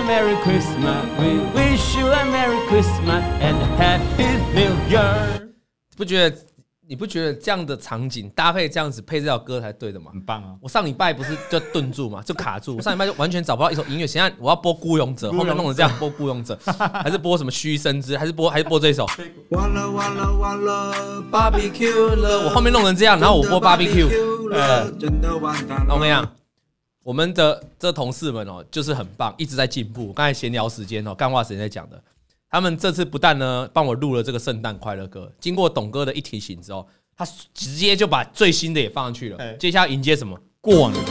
a Merry Christmas, we wish you a Merry Christmas and a Happy New Year。不觉得？你不觉得这样的场景搭配这样子配这首歌才对的吗？很棒啊！我上礼拜不是就顿住嘛，就卡住。我上礼拜就完全找不到一首音乐。现在我要播《孤勇者》，后面弄成这样播《孤勇者》，还是播什么虚声之，还是播还是播这首？完了完了完了，Barbecue 了！我后面弄成这样，然后我播 Barbecue。呃，真的完蛋了。怎么样？我们的这同事们哦，就是很棒，一直在进步。刚才闲聊时间哦，干话时间在讲的。他们这次不但呢帮我录了这个圣诞快乐歌，经过董哥的一提醒之后，他直接就把最新的也放上去了。接下来迎接什么？过年。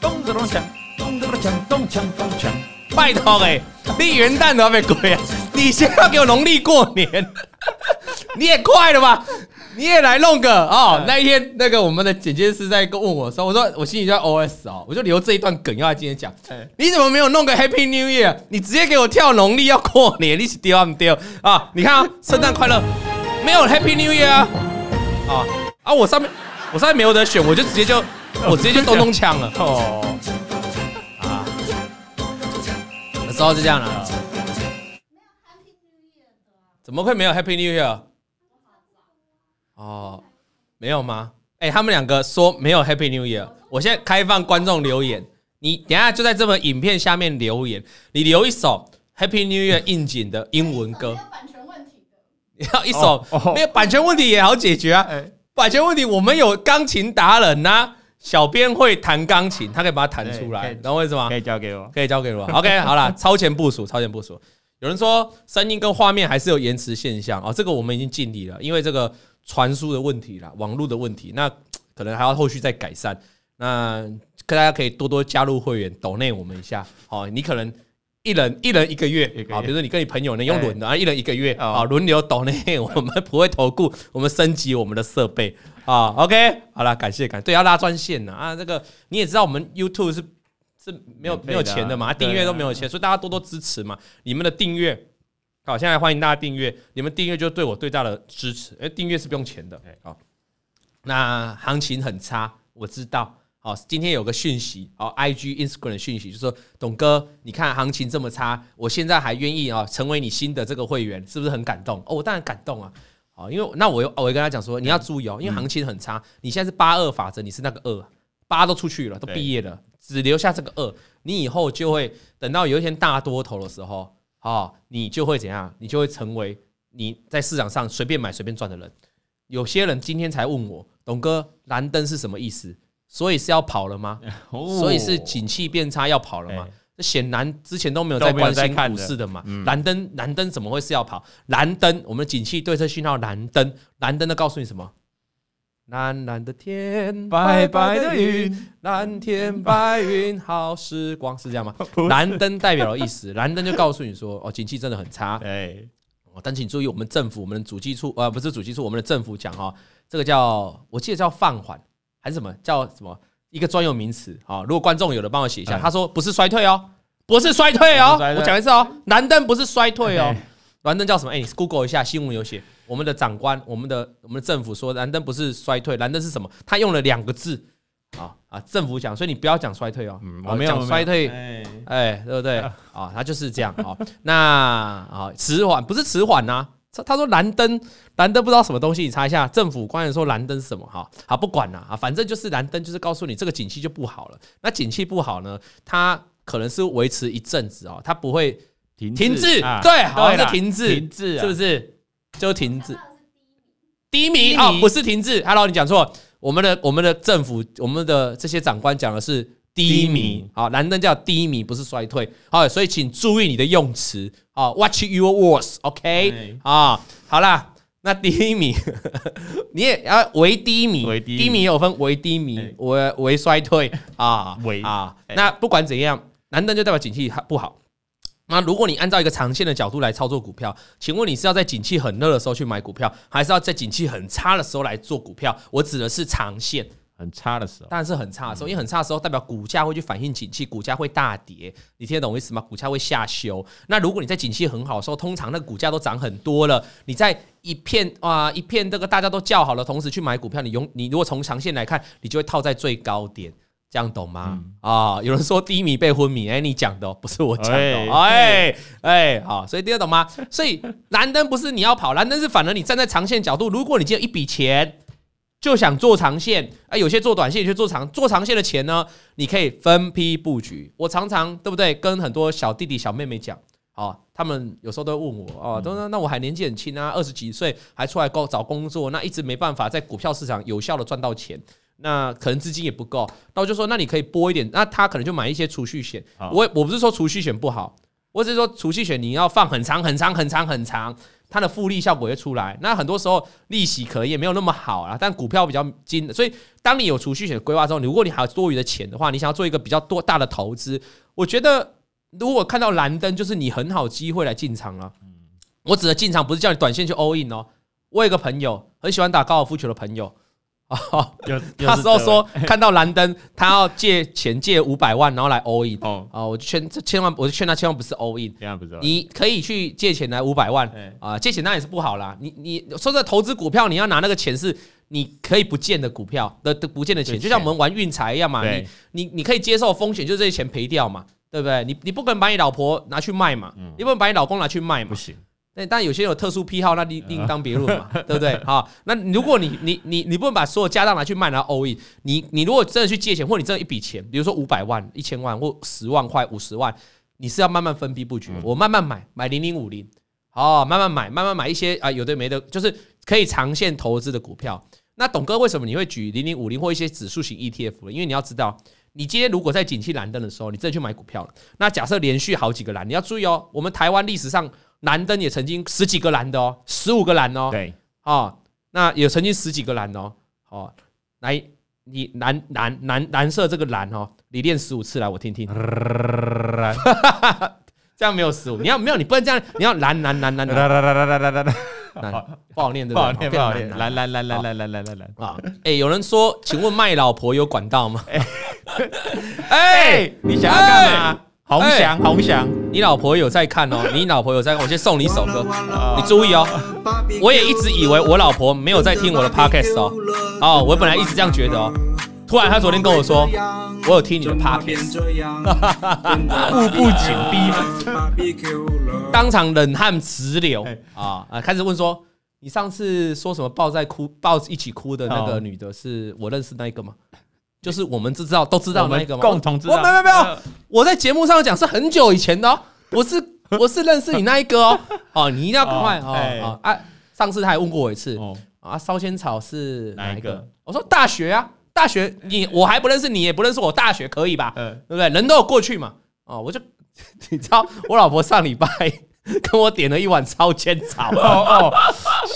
咚咚咚锵，咚咚锵，咚锵咚锵。拜托哎，你元旦都要被鬼啊！你先要给我农历过年，你也快了吧？你也来弄个哦！那一天，那个我们的剪接师在问我说：“我说我心里就在 OS 哦，我就留这一段梗要来今天讲。你怎么没有弄个 Happy New Year？你直接给我跳农历要过年，你是丢不丢啊？你看啊，圣诞快乐，没有 Happy New Year 啊！啊啊！我上面我上面没有得选，我就直接就我直接就咚咚锵了哦啊！有时候就这样了。怎么会没有 Happy New Year？哦，没有吗？哎、欸，他们两个说没有 Happy New Year。我现在开放观众留言，你等下就在这本影片下面留言，你留一首 Happy New Year 应景的英文歌。版权问题要一首、哦哦、没有版权问题也好解决啊。欸、版权问题我们有钢琴达人呐、啊，小编会弹钢琴，他可以把它弹出来。然后为什么？可以交给我，可以交给我。OK，好了，超前部署，超前部署。有人说声音跟画面还是有延迟现象哦，这个我们已经尽力了，因为这个。传输的问题啦，网络的问题，那 可能还要后续再改善。那大家可以多多加入会员，抖内我们一下。好，你可能一人一人一个月啊，比如说你跟你朋友呢用轮的啊，一人一个月啊，轮流抖内，我们不会投顾，我们升级我们的设备啊。OK，好了，感谢感谢，对，要拉专线呢啊，这个你也知道，我们 YouTube 是是没有没有钱的嘛，订阅都没有钱，所以大家多多支持嘛，你们的订阅。好，现在欢迎大家订阅，你们订阅就对我最大的支持。哎，订阅是不用钱的。好，那行情很差，我知道。好，今天有个讯息，好，IG Instagram 的讯息，就是说，董哥，你看行情这么差，我现在还愿意啊成为你新的这个会员，是不是很感动？哦，我当然感动啊。好，因为那我又我会跟他讲说，你要注意哦，因为行情很差，你现在是八二法则，你是那个二，八都出去了，都毕业了，只留下这个二，你以后就会等到有一天大多头的时候。哦，你就会怎样？你就会成为你在市场上随便买随便赚的人。有些人今天才问我，董哥，蓝灯是什么意思？所以是要跑了吗？所以是景气变差要跑了吗？这显然之前都没有在关心股市的嘛。蓝灯，蓝灯怎么会是要跑？蓝灯，我们的景气对策信号蓝灯，蓝灯的告诉你什么？蓝蓝的天，白白的云，蓝天白云好时光，是这样吗？蓝灯代表的意思，蓝灯就告诉你说，哦，景气真的很差。哎，但请注意，我们政府，我们的主计处，呃，不是主计处，我们的政府讲哈，这个叫，我记得叫放缓还是什么？叫什么？一个专有名词啊？如果观众有的帮我写一下，他说不是衰退哦，不是衰退哦，我讲一次哦，蓝灯不是衰退哦，蓝灯叫什么？哎，你 Google 一下，新闻有写。我们的长官，我们的我们的政府说蓝灯不是衰退，蓝灯是什么？他用了两个字，啊啊，政府讲，所以你不要讲衰退哦，我没有讲衰退，哎，对不对？啊，他就是这样啊。那啊，迟缓不是迟缓呐，他他说蓝灯，蓝灯不知道什么东西，你查一下。政府官员说蓝灯是什么？哈，好，不管了啊，反正就是蓝灯，就是告诉你这个景气就不好了。那景气不好呢，它可能是维持一阵子哦，它不会停停滞，对，好像是停滞，停滞，是不是？就停滞，低迷啊，不是停滞。Hello，你讲错。我们的我们的政府，我们的这些长官讲的是低迷。好，蓝灯叫低迷，不是衰退。好，所以请注意你的用词啊，Watch your words，OK？啊，好啦，那低迷 你也要为低迷，低迷有分为低迷、为为衰退啊，为啊。那不管怎样，蓝灯就代表景气不好。那如果你按照一个长线的角度来操作股票，请问你是要在景气很热的时候去买股票，还是要在景气很差的时候来做股票？我指的是长线，很差的时候，当然是很差的时候，因为很差的时候代表股价会去反映景气，股价会大跌，你听得懂我意思吗？股价会下修。那如果你在景气很好的时候，通常那个股价都涨很多了，你在一片啊一片这个大家都叫好的同时去买股票，你用你如果从长线来看，你就会套在最高点。这样懂吗？啊、嗯哦，有人说低迷被昏迷，哎、欸，你讲的不是我讲的，哎哎、欸，好、欸，所以听得懂吗？所以蓝灯不是你要跑，蓝灯是反而你站在长线角度，如果你只有一笔钱，就想做长线，啊，有些做短线，有些做长，做长线的钱呢，你可以分批布局。我常常对不对？跟很多小弟弟小妹妹讲，哦，他们有时候都会问我，哦，都说那我还年纪很轻啊，二十几岁还出来工找工作，那一直没办法在股票市场有效的赚到钱。那可能资金也不够，那我就说，那你可以拨一点，那他可能就买一些储蓄险。我我不是说储蓄险不好，我只是说储蓄险你要放很长很长很长很长，它的复利效果会出来。那很多时候利息可能也没有那么好啊，但股票比较精。所以当你有储蓄险规划之后，如果你还有多余的钱的话，你想要做一个比较多大的投资，我觉得如果看到蓝灯，就是你很好机会来进场了。我指的进场不是叫你短线去 all in 哦。我有一个朋友很喜欢打高尔夫球的朋友。哦，那 时候说看到蓝灯，他要借钱借五百万，然后来 all in 哦，啊，我就劝这千万，我就劝他千万不是 all in，你可以去借钱来五百万啊，借钱那也是不好啦。你你说这投资股票，你要拿那个钱是你可以不见的股票的不见的钱，就像我们玩运财一样嘛，你你你可以接受风险，就这些钱赔掉嘛，对不对？你你不可能把你老婆拿去卖嘛，你不能把你老公拿去卖嘛，不行。但有些人有特殊癖好，那另另当别论嘛，对不对？好，那如果你你你你不能把所有家当拿去卖，然后 all in，你你如果真的去借钱，或者你挣一笔钱，比如说五百万、一千万或十万块、五十万，你是要慢慢分批布局。我慢慢买，买零零五零，哦，慢慢买，慢慢买一些啊，有的没的，就是可以长线投资的股票。那董哥为什么你会举零零五零或一些指数型 ETF 呢？因为你要知道，你今天如果在景气蓝灯的时候，你真的去买股票了，那假设连续好几个蓝，你要注意哦，我们台湾历史上。蓝灯也曾经十几个蓝的哦，十五个蓝哦，对，哦，那也曾经十几个蓝哦，哦，来，你蓝蓝蓝蓝色这个蓝哦，你练十五次来，我听听，这样没有十五，你要没有，你不能这样，你要蓝蓝蓝蓝蓝蓝蓝蓝蓝蓝，不好念，不好念，不好念，蓝蓝蓝蓝蓝蓝蓝蓝蓝啊！哎，有人说，请问卖老婆有管道吗？哎，你想要干嘛？洪翔，洪翔，你老婆有在看哦？你老婆有在看，我先送你一首歌，你注意哦。我也一直以为我老婆没有在听我的 podcast 哦，哦，我本来一直这样觉得哦。突然她昨天跟我说，我有听你的 podcast，步步紧逼，当场冷汗直流啊啊！开始问说，你上次说什么抱在哭抱一起哭的那个女的，是我认识那一个吗？就是我们知道都知道那个吗？共同知道。没有没有，我在节目上讲是很久以前的哦，我是 我是认识你那一个哦。哦，你一定要赶快哦啊！上次他还问过我一次啊，烧仙草是哪一个？我说大学啊，大学你我还不认识你，也不认识我，大学可以吧？嗯，对不对？人都有过去嘛。哦，我就 你知道，我老婆上礼拜 跟我点了一碗烧仙草哦哦，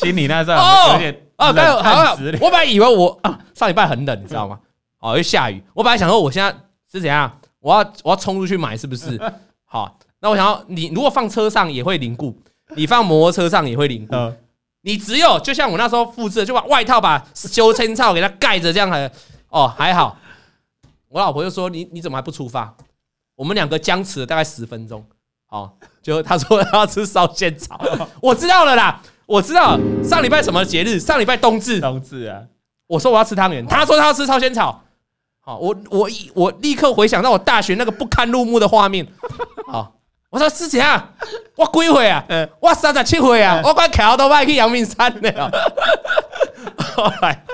心里那时候有点哦，刚有好，我本来以为我啊上礼拜很冷，你知道吗？哦，又下雨。我本来想说，我现在是怎样？我要我要冲出去买，是不是？好，那我想要你如果放车上也会凝固，你放摩托车上也会凝固。你只有就像我那时候复制，就把外套把修千草给它盖着，这样还哦还好。我老婆就说：“你你怎么还不出发？”我们两个僵持了大概十分钟。哦，就他说他要吃烧仙草，我知道了啦，我知道上礼拜什么节日？上礼拜冬至。冬至啊。我说我要吃汤圆，他说他要吃烧仙草。好，我我我立刻回想到我大学那个不堪入目的画面。好，我说是怎样？我几岁啊？我三十七岁啊！我快考到外去阳明山了。后来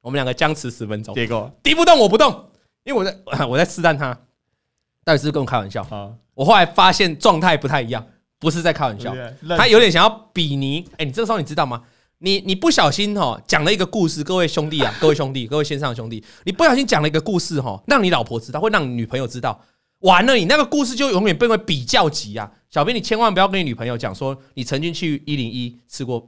我们两个僵持十分钟，结果敌不动我不动，因为我在我在试探他，到底是跟我开玩笑。我后来发现状态不太一样，不是在开玩笑，他有点想要比拟。哎，你这个时候你知道吗？你你不小心哈讲了一个故事，各位兄弟啊，各位兄弟，各位线上的兄弟，你不小心讲了一个故事哈，让你老婆知道，会让你女朋友知道，完了，你那个故事就永远变为比较级啊！小编，你千万不要跟你女朋友讲说你曾经去一零一吃过，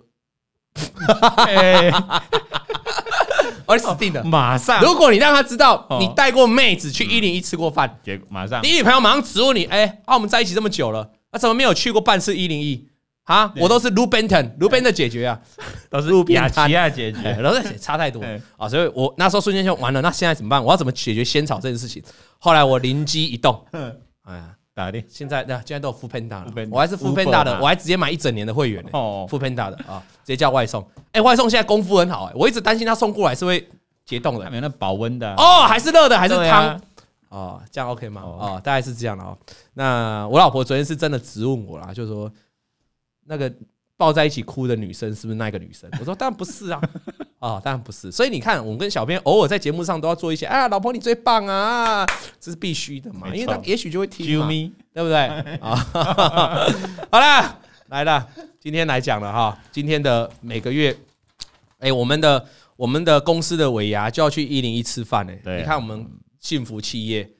而死定了，马上！如果你让她知道你带过妹子去一零一吃过饭，马上，你女朋友马上质问你，哎，啊，我们在一起这么久了，啊，怎么没有去过半次一零一？啊，我都是卢宾腾，卢宾的解决啊，都是雅琪亚解决，都是差太多。啊，所以我那时候瞬间就完了，那现在怎么办？我要怎么解决仙草这件事情？后来我灵机一动，哎呀，打的，现在那现在都有 foodpanda 了，我还是 foodpanda 的，我还直接买一整年的会员哦，foodpanda 的啊，直接叫外送，哎，外送现在功夫很好，哎，我一直担心他送过来是会解冻的，没有那保温的。哦，还是热的，还是汤，哦，这样 OK 吗？哦，大概是这样的哦。那我老婆昨天是真的质问我啦，就是说那个抱在一起哭的女生是不是那个女生？我说当然不是啊，哦，当然不是。所以你看，我们跟小编偶尔在节目上都要做一些，啊，老婆你最棒啊，这是必须的嘛，因为他也许就会听嘛，对不对？啊，好啦，来了，今天来讲了哈，今天的每个月，哎，我们的我们的公司的尾牙就要去一零一吃饭哎，你看我们。幸福企业，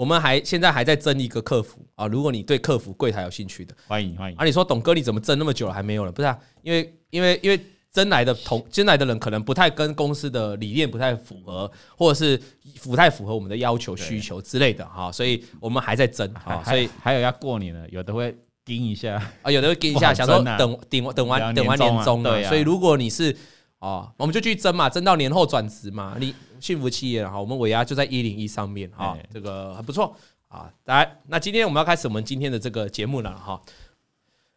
我们还现在还在争一个客服啊！如果你对客服柜台有兴趣的，欢迎欢迎。啊，你说董哥你怎么争那么久了还没有了？不是啊，因为因为因为争来的同争来的人可能不太跟公司的理念不太符合，或者是不太符合我们的要求需求之类的哈，所以我们还在争啊。所以还有要过年了，有的会盯一下啊，有的会盯一下，想说等顶等完等完年终了。所以如果你是啊，我们就去争嘛，争到年后转职嘛，你。幸福企业哈，我们尾牙就在一零一上面哈，这个很不错啊。来，那今天我们要开始我们今天的这个节目了哈。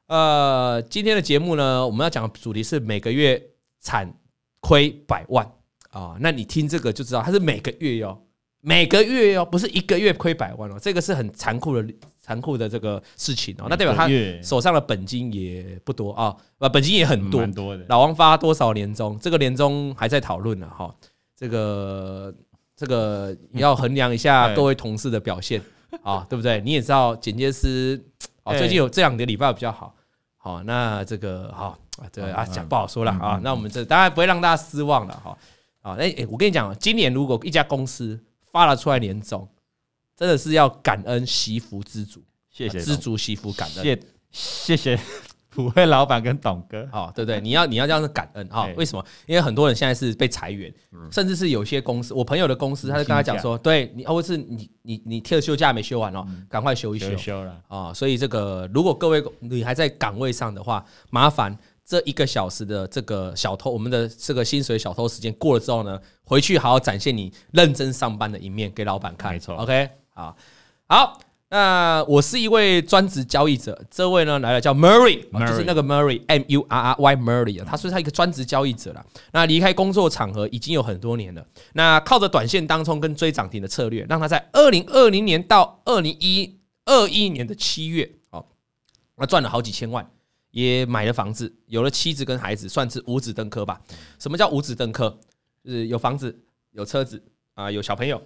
呃，今天的节目呢，我们要讲的主题是每个月惨亏百万啊。那你听这个就知道，它是每个月哟，每个月哟，不是一个月亏百万哦。这个是很残酷的、残酷的这个事情哦。那代表他手上的本金也不多啊，不，本金也很多。老王发多少年终？这个年终还在讨论呢哈。这个这个你要衡量一下 各位同事的表现啊，对不对？你也知道剪接师哦，最近有这两个礼拜比较好，好，那这个好，这个啊讲不好说了啊。那我们这当然不会让大家失望了哈。啊，哎哎，我跟你讲，今年如果一家公司发了出来年终，真的是要感恩惜福知足，谢谢知足惜福感恩，谢谢谢。普惠老板跟董哥，哦，对不对？你要你要这样子感恩啊？为什么？因为很多人现在是被裁员，甚至是有些公司，我朋友的公司，他就跟他讲说，对你，或是你你你特休假没休完哦，赶快休一休，休了啊！所以这个，如果各位你还在岗位上的话，麻烦这一个小时的这个小偷，我们的这个薪水小偷时间过了之后呢，回去好好展现你认真上班的一面给老板看。没错，OK，好，好。那我是一位专职交易者，这位呢来了叫 Murray，就是那个 Murray，M U R R Y Murray 啊，他说他一个专职交易者了。那离开工作场合已经有很多年了。那靠着短线当冲跟追涨停的策略，让他在二零二零年到二零一二一年的七月，哦，那赚了好几千万，也买了房子，有了妻子跟孩子，算是五子登科吧。什么叫五子登科？就是有房子、有车子啊，有小朋友、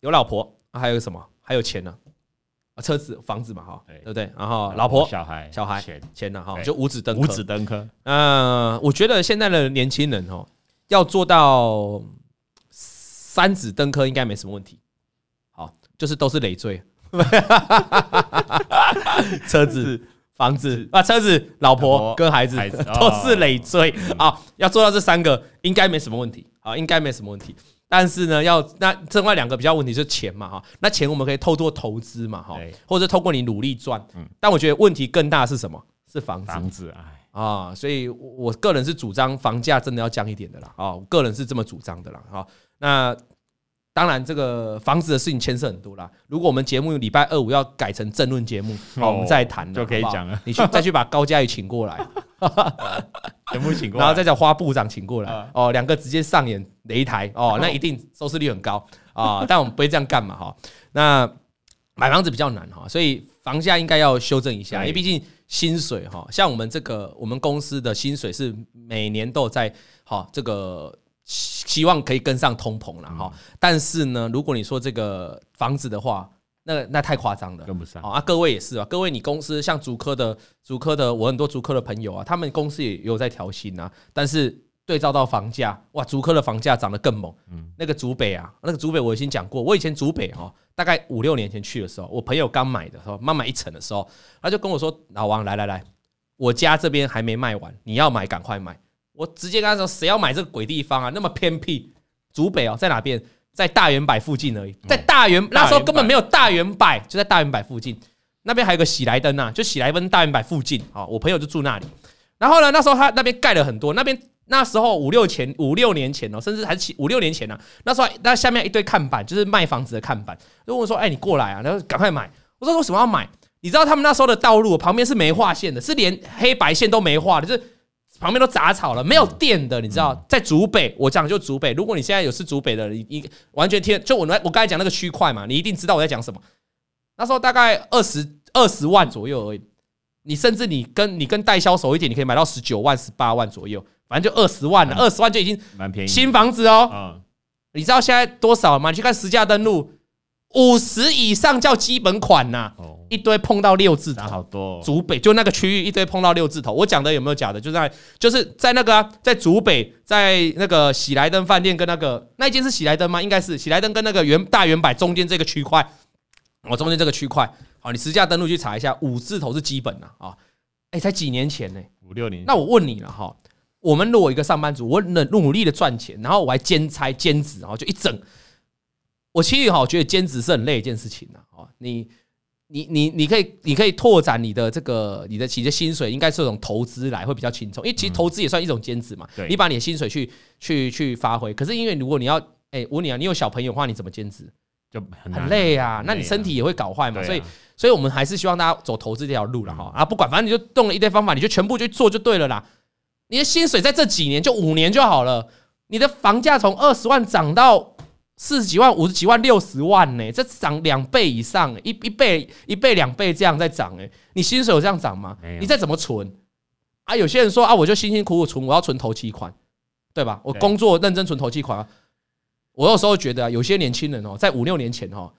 有老婆，还有什么？还有钱呢？啊，车子、房子嘛，哈，对不对？然后老婆、小孩、小孩、钱、钱呢，哈，就五子登科。五子登科。嗯，我觉得现在的年轻人哦，要做到三子登科应该没什么问题。好，就是都是累赘。车子、房子啊，车子、老婆跟孩子都是累赘啊。要做到这三个，应该没什么问题。啊，应该没什么问题。但是呢，要那另外两个比较问题就是钱嘛哈，那钱我们可以透过投资嘛哈，或者透过你努力赚。但我觉得问题更大是什么？是房子。房子啊，所以我个人是主张房价真的要降一点的啦啊，我个人是这么主张的啦哈。那当然，这个房子的事情牵涉很多啦。如果我们节目礼拜二五要改成政论节目，好，我们再谈就可以讲了。你去再去把高嘉瑜请过来，全部请过来，然后再叫花部长请过来哦，两个直接上演擂台哦，那一定收视率很高啊。但我们不会这样干嘛哈。那买房子比较难哈，所以房价应该要修正一下，因为毕竟薪水哈，像我们这个我们公司的薪水是每年都在好这个。希望可以跟上通膨了哈，但是呢，如果你说这个房子的话，那那太夸张了，跟不上啊！各位也是啊，各位你公司像竹科的竹科的，我很多竹科的朋友啊，他们公司也有在调薪啊，但是对照到房价，哇，竹科的房价涨得更猛。嗯，那个竹北啊，那个竹北我已经讲过，我以前竹北哈，大概五六年前去的时候，我朋友刚买的时候，刚买一层的时候，他就跟我说：“老王，来来来，我家这边还没卖完，你要买赶快买。”我直接跟他说：“谁要买这个鬼地方啊？那么偏僻，竹北哦，在哪边？在大圆柏附近而已，在大圆那时候根本没有大圆柏，就在大圆柏附近。那边还有个喜来登呐，就喜来登大圆柏附近啊。我朋友就住那里。然后呢，那时候他那边盖了很多，那边那时候五六前五六年前哦，甚至还是七五六年前呢。那时候那下面一堆看板，就是卖房子的看板。就问我说：‘哎，你过来啊！’然后赶快买。我说：‘为什么要买？’你知道他们那时候的道路旁边是没画线的，是连黑白线都没画的，就是。”旁边都杂草了，没有电的，你知道，在竹北，我讲就竹北。如果你现在有是竹北的，你你完全听，就我我刚才讲那个区块嘛，你一定知道我在讲什么。那时候大概二十二十万左右而已，你甚至你跟你跟代销熟一点，你可以买到十九万、十八万左右，反正就二十万了，二十万就已经蛮便宜。新房子哦，你知道现在多少吗？你去看实价登录，五十以上叫基本款呐。一堆碰到六字头，好多。竹北就那个区域一堆碰到六字头，我讲的有没有假的？就在就是在那个、啊、在竹北，在那个喜来登饭店跟那个那一间是喜来登吗？应该是喜来登跟那个原大远百中间这个区块，我中间这个区块，好，你实价登录去查一下，五字头是基本的啊。哎，才几年前呢、欸？五六年。那我问你了哈，我们如果一个上班族，我努努力的赚钱，然后我还兼差兼职，然后就一整，我其实哈觉得兼职是很累一件事情的啊，你。你你你可以你可以拓展你的这个你的其实薪水应该是这种投资来会比较轻松，因为其实投资也算一种兼职嘛。你把你的薪水去去去发挥，可是因为如果你要哎，我问你啊，你有小朋友的话，你怎么兼职？就很累啊，那你身体也会搞坏嘛。所以所以我们还是希望大家走投资这条路了哈。啊，不管，反正你就动了一堆方法，你就全部去做就对了啦。你的薪水在这几年就五年就好了，你的房价从二十万涨到。四十几万、五十几万、六十万呢？这涨两倍以上，一一倍、一倍、两倍这样在涨哎！你薪水有这样涨吗？你再怎么存啊？有些人说啊，我就辛辛苦苦存，我要存头期款，对吧？我工作认真存头期款。我有时候觉得啊，有些年轻人哦，在五六年前哦，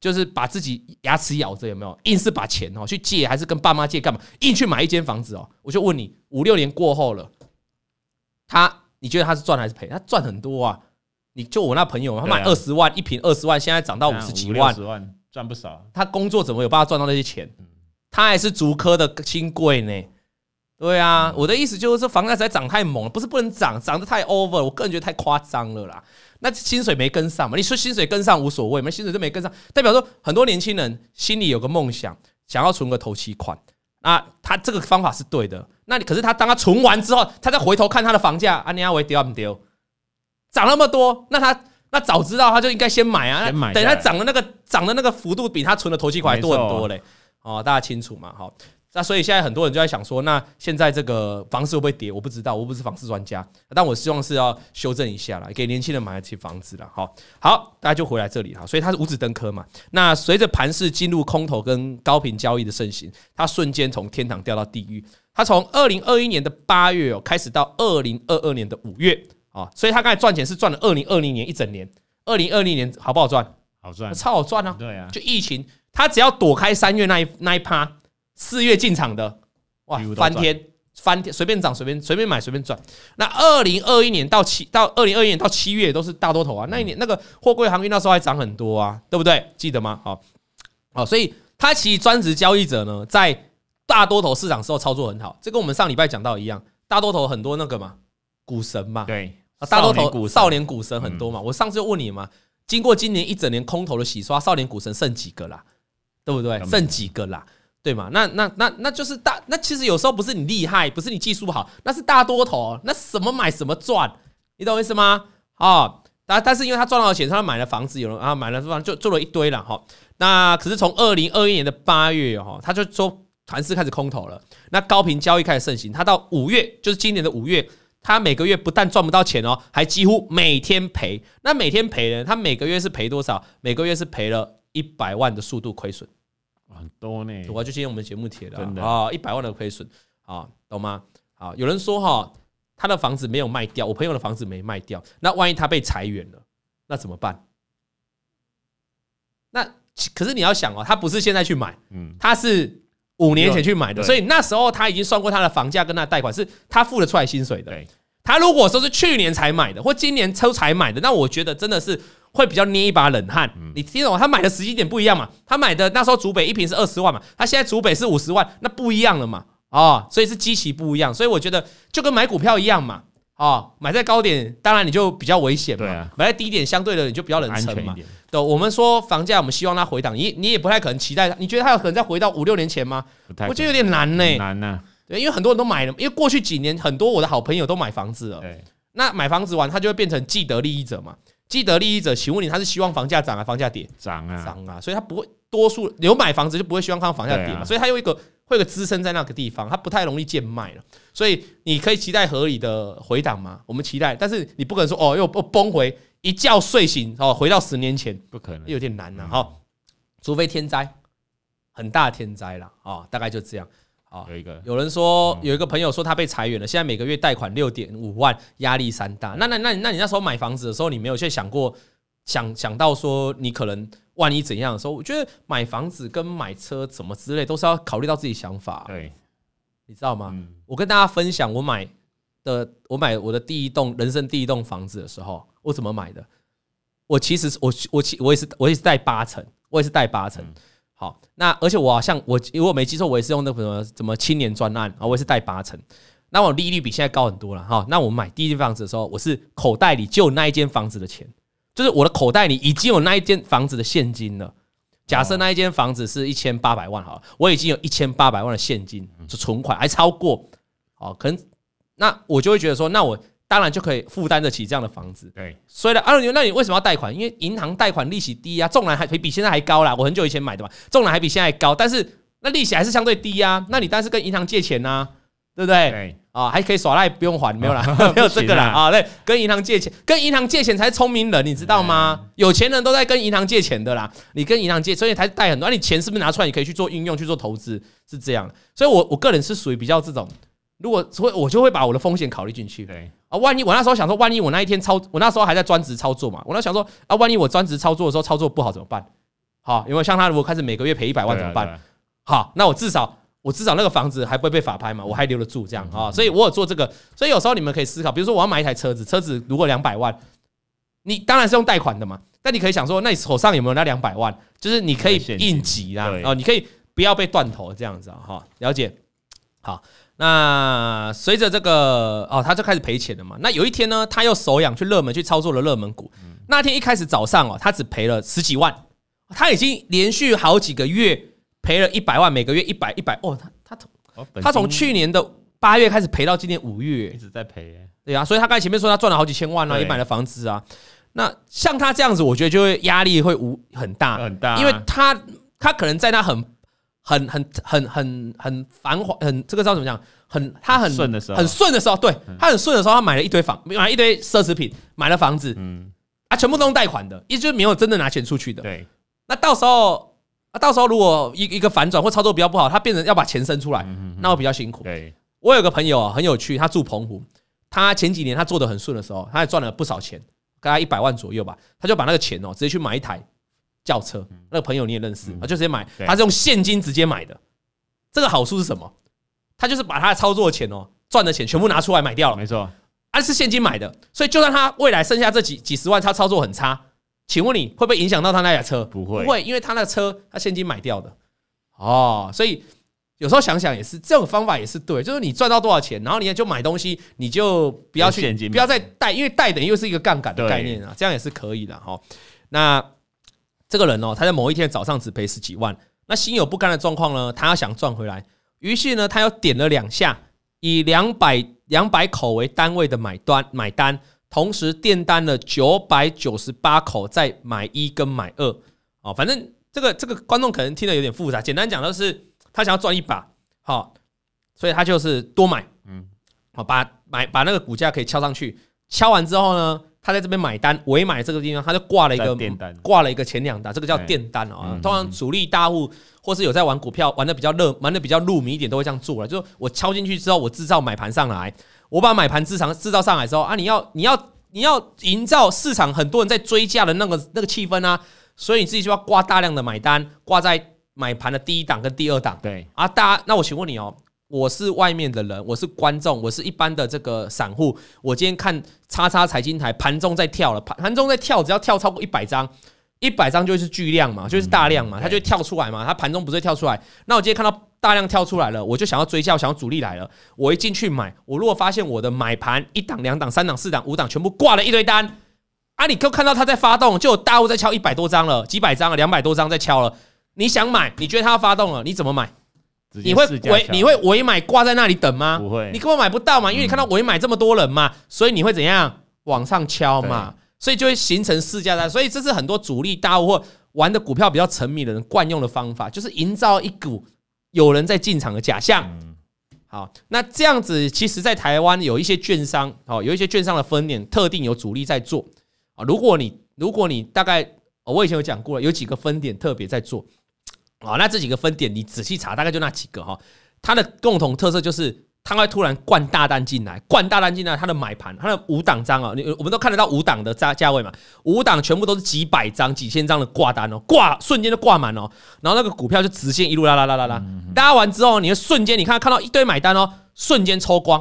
就是把自己牙齿咬着，有没有？硬是把钱哦去借，还是跟爸妈借干嘛？硬去买一间房子哦。我就问你，五六年过后了，他你觉得他是赚还是赔？他赚很多啊。你就我那朋友，他卖二十万一瓶，二十万现在涨到五十几万，赚不少。他工作怎么有办法赚到那些钱？他还是竹科的新贵呢。对啊，我的意思就是说，房价实在涨太猛了，不是不能涨，涨得太 over，我个人觉得太夸张了啦。那薪水没跟上嘛？你说薪水跟上无所谓，没薪水就没跟上，代表说很多年轻人心里有个梦想，想要存个头期款。那他这个方法是对的。那你可是他当他存完之后，他再回头看他的房价，啊，你要为丢不丢？涨那么多，那他那早知道他就应该先买啊！等他涨的那个涨的那个幅度比他存的投机款还多很多嘞。哦，大家清楚嘛？好，那所以现在很多人就在想说，那现在这个房市会不会跌？我不知道，我不是房市专家，但我希望是要修正一下啦，给年轻人买得起房子了。好，好，大家就回来这里哈。所以它是五指登科嘛。那随着盘市进入空头跟高频交易的盛行，它瞬间从天堂掉到地狱。它从二零二一年的八月哦开始到二零二二年的五月。啊，所以他刚才赚钱是赚了二零二零年一整年，二零二零年好不好赚？好赚，超好赚啊！对啊，就疫情，他只要躲开三月那一那一趴，四月进场的，哇，翻天翻天，随便涨随便随便买随便赚。那二零二一年到七到二零二一年到七月都是大多头啊，那一年那个货柜航运那时候还涨很多啊，对不对？记得吗？好，好，所以他其实专职交易者呢，在大多头市场时候操作很好，这跟我们上礼拜讲到一样，大多头很多那个嘛，股神嘛，对。大多头少年股神很多嘛？我上次就问你嘛，经过今年一整年空头的洗刷，少年股神剩几个啦？对不对？剩几个啦？对嘛？那那那那就是大，那其实有时候不是你厉害，不是你技术不好，那是大多头，那什么买什么赚，你懂我意思吗？啊，但但是因为他赚到了钱，他买了房子，有人啊买了房就做了一堆了哈。那可是从二零二一年的八月哈，他就说盘势开始空头了，那高频交易开始盛行，他到五月就是今年的五月。他每个月不但赚不到钱哦，还几乎每天赔。那每天赔呢？他每个月是赔多少？每个月是赔了一百万的速度亏损，很多呢。我就今天我们节目贴的啊，一百万的亏损啊，懂吗？啊，有人说哈，他的房子没有卖掉，我朋友的房子没卖掉，那万一他被裁员了，那怎么办？那可是你要想哦，他不是现在去买，嗯，他是。五年前去买的，所以那时候他已经算过他的房价跟他的贷款是他付得出来薪水的。他如果说是去年才买的，或今年抽才买的，那我觉得真的是会比较捏一把冷汗。你听懂？他买的时机点不一样嘛？他买的那时候主北一瓶是二十万嘛？他现在主北是五十万，那不一样了嘛？啊，所以是基期不一样。所以我觉得就跟买股票一样嘛。啊，买在高点，当然你就比较危险嘛。买在低点，相对的你就比较能撑嘛。对，我们说房价，我们希望它回档，你你也不太可能期待它。你觉得它有可能再回到五六年前吗？我觉得有点难呢。难呢，对，因为很多人都买了，因为过去几年很多我的好朋友都买房子了。对，那买房子完，他就会变成既得利益者嘛。既得利益者，请问你，他是希望房价涨啊，房价跌？涨啊，涨啊，所以他不会多数有买房子就不会希望看到房价跌嘛。所以他有一个会有个支撑在那个地方，它不太容易贱卖了。所以你可以期待合理的回档吗？我们期待，但是你不可能说哦又崩回，一觉睡醒哦回到十年前，不可能，有点难了哈。除非天灾，很大天灾了啊，大概就这样。啊，有一个有人说有一个朋友说他被裁员了，现在每个月贷款六点五万，压力山大。那那那那你那时候买房子的时候，你没有去想过想想到说你可能万一怎样的时候？我觉得买房子跟买车怎么之类都是要考虑到自己想法。对，你知道吗？我跟大家分享我买的，我买我的第一栋人生第一栋房子的时候，我怎么买的？我其实我我我也是我也是贷八成，我也是贷八成。好，那而且我好像我如果没记错，我也是用那个什么什么青年专案啊，我也是贷八成，那我利率比现在高很多了哈。那我买第一间房子的时候，我是口袋里就那一间房子的钱，就是我的口袋里已经有那一间房子的现金了。假设那一间房子是一千八百万好了，我已经有一千八百万的现金，是存款还超过，哦，可能那我就会觉得说，那我。当然就可以负担得起这样的房子。对，所以呢，阿伦，那你为什么要贷款？因为银行贷款利息低啊，纵然还比比现在还高啦。我很久以前买的嘛，纵然还比现在还高，但是那利息还是相对低啊。那你当然是跟银行借钱呐，对不对？对啊，还可以耍赖不用还，没有啦，没有这个啦啊。对，跟银行借钱，跟银行借钱才是聪明人，你知道吗？有钱人都在跟银行借钱的啦。你跟银行借，所以才贷很多。那你钱是不是拿出来，你可以去做应用，去做投资，是这样。所以我我个人是属于比较这种。如果会，我就会把我的风险考虑进去。对啊，万一我那时候想说，万一我那一天操，我那时候还在专职操作嘛，我那想说啊，万一我专职操作的时候操作不好怎么办？好，有没有像他如果开始每个月赔一百万怎么办？好，那我至少我至少那个房子还不会被法拍嘛，我还留得住这样啊。所以我有做这个，所以有时候你们可以思考，比如说我要买一台车子，车子如果两百万，你当然是用贷款的嘛，但你可以想说，那你手上有没有那两百万？就是你可以应急啦，哦，你可以不要被断头这样子啊，哈，了解，好。那随着这个哦，他就开始赔钱了嘛。那有一天呢，他又手痒去热门去操作了热门股。那天一开始早上哦，他只赔了十几万。他已经连续好几个月赔了一百万，每个月一百一百哦。他他他从去年的八月开始赔到今年五月，一直在赔。对啊，所以他刚才前面说他赚了好几千万啊，也买了房子啊。那像他这样子，我觉得就会压力会无很大很大，因为他他可能在他很。很很很很很繁华，很这个叫怎么讲？很他很顺的时候，很顺的时候，对他很顺的时候，他买了一堆房，买了一堆奢侈品，买了房子，嗯，啊，全部都用贷款的，意思就是没有真的拿钱出去的。对，那到时候啊，到时候如果一一个反转或操作比较不好，他变成要把钱生出来，那我比较辛苦。对，我有个朋友啊，很有趣，他住澎湖，他前几年他做的很顺的时候，他也赚了不少钱，大概一百万左右吧，他就把那个钱哦，直接去买一台。轿车，那个朋友你也认识啊，就直接买，他是用现金直接买的。这个好处是什么？他就是把他的操作钱哦，赚的钱全部拿出来买掉了，没错，啊是现金买的，所以就算他未来剩下这几几十万，他操作很差，请问你会不会影响到他那台车？不会，不会，因为他那车他现金买掉的。哦，所以有时候想想也是，这种方法也是对，就是你赚到多少钱，然后你就买东西，你就不要去，不要再贷，因为贷等于又是一个杠杆的概念啊，这样也是可以的哈。那。这个人哦，他在某一天早上只赔十几万，那心有不甘的状况呢，他要想赚回来，于是呢，他又点了两下，以两百两百口为单位的买单买单，同时垫单了九百九十八口，再买一跟买二。哦，反正这个这个观众可能听得有点复杂，简单讲就是他想要赚一把，好，所以他就是多买，嗯，好，把买把那个股价可以敲上去，敲完之后呢。他在这边买单，尾买这个地方，他就挂了一个挂了一个前两档，这个叫垫单啊。通常主力大户或是有在玩股票，玩的比较热，玩的比较入迷一点，都会这样做了。就是我敲进去之后，我制造买盘上来，我把买盘制场制造上来之后啊，你要你要你要营造市场很多人在追价的那个那个气氛啊，所以你自己就要挂大量的买单，挂在买盘的第一档跟第二档。对啊，大家，那我请问你哦。我是外面的人，我是观众，我是一般的这个散户。我今天看叉叉财经台盘中在跳了，盘盘中在跳，只要跳超过一百张，一百张就是巨量嘛，就是大量嘛，它就会跳出来嘛。它盘中不是跳出来？那我今天看到大量跳出来了，我就想要追价，想要主力来了，我一进去买，我如果发现我的买盘一档、两档、三档、四档、五档全部挂了一堆单，啊，你就看到它在发动，就有大户在敲一百多张了，几百张了，两百多张在敲了。你想买，你觉得它要发动了，你怎么买？你会委你会委买挂在那里等吗？不会，你根本买不到嘛，因为你看到委买这么多人嘛，所以你会怎样往上敲嘛，所以就会形成市价单。所以这是很多主力大户或玩的股票比较沉迷的人惯用的方法，就是营造一股有人在进场的假象。好，那这样子，其实，在台湾有一些券商，哦，有一些券商的分点特定有主力在做啊。如果你，如果你大概，我以前有讲过了，有几个分点特别在做啊。那这几个分点，你仔细查，大概就那几个哈。它的共同特色就是。它会突然灌大单进来，灌大单进来，它的买盘，它的五档张啊，你我们都看得到五档的价价位嘛，五档全部都是几百张、几千张的挂单哦，挂瞬间就挂满哦，然后那个股票就直线一路拉拉拉拉拉，拉完之后，你会瞬间你看看到一堆买单哦，瞬间抽光，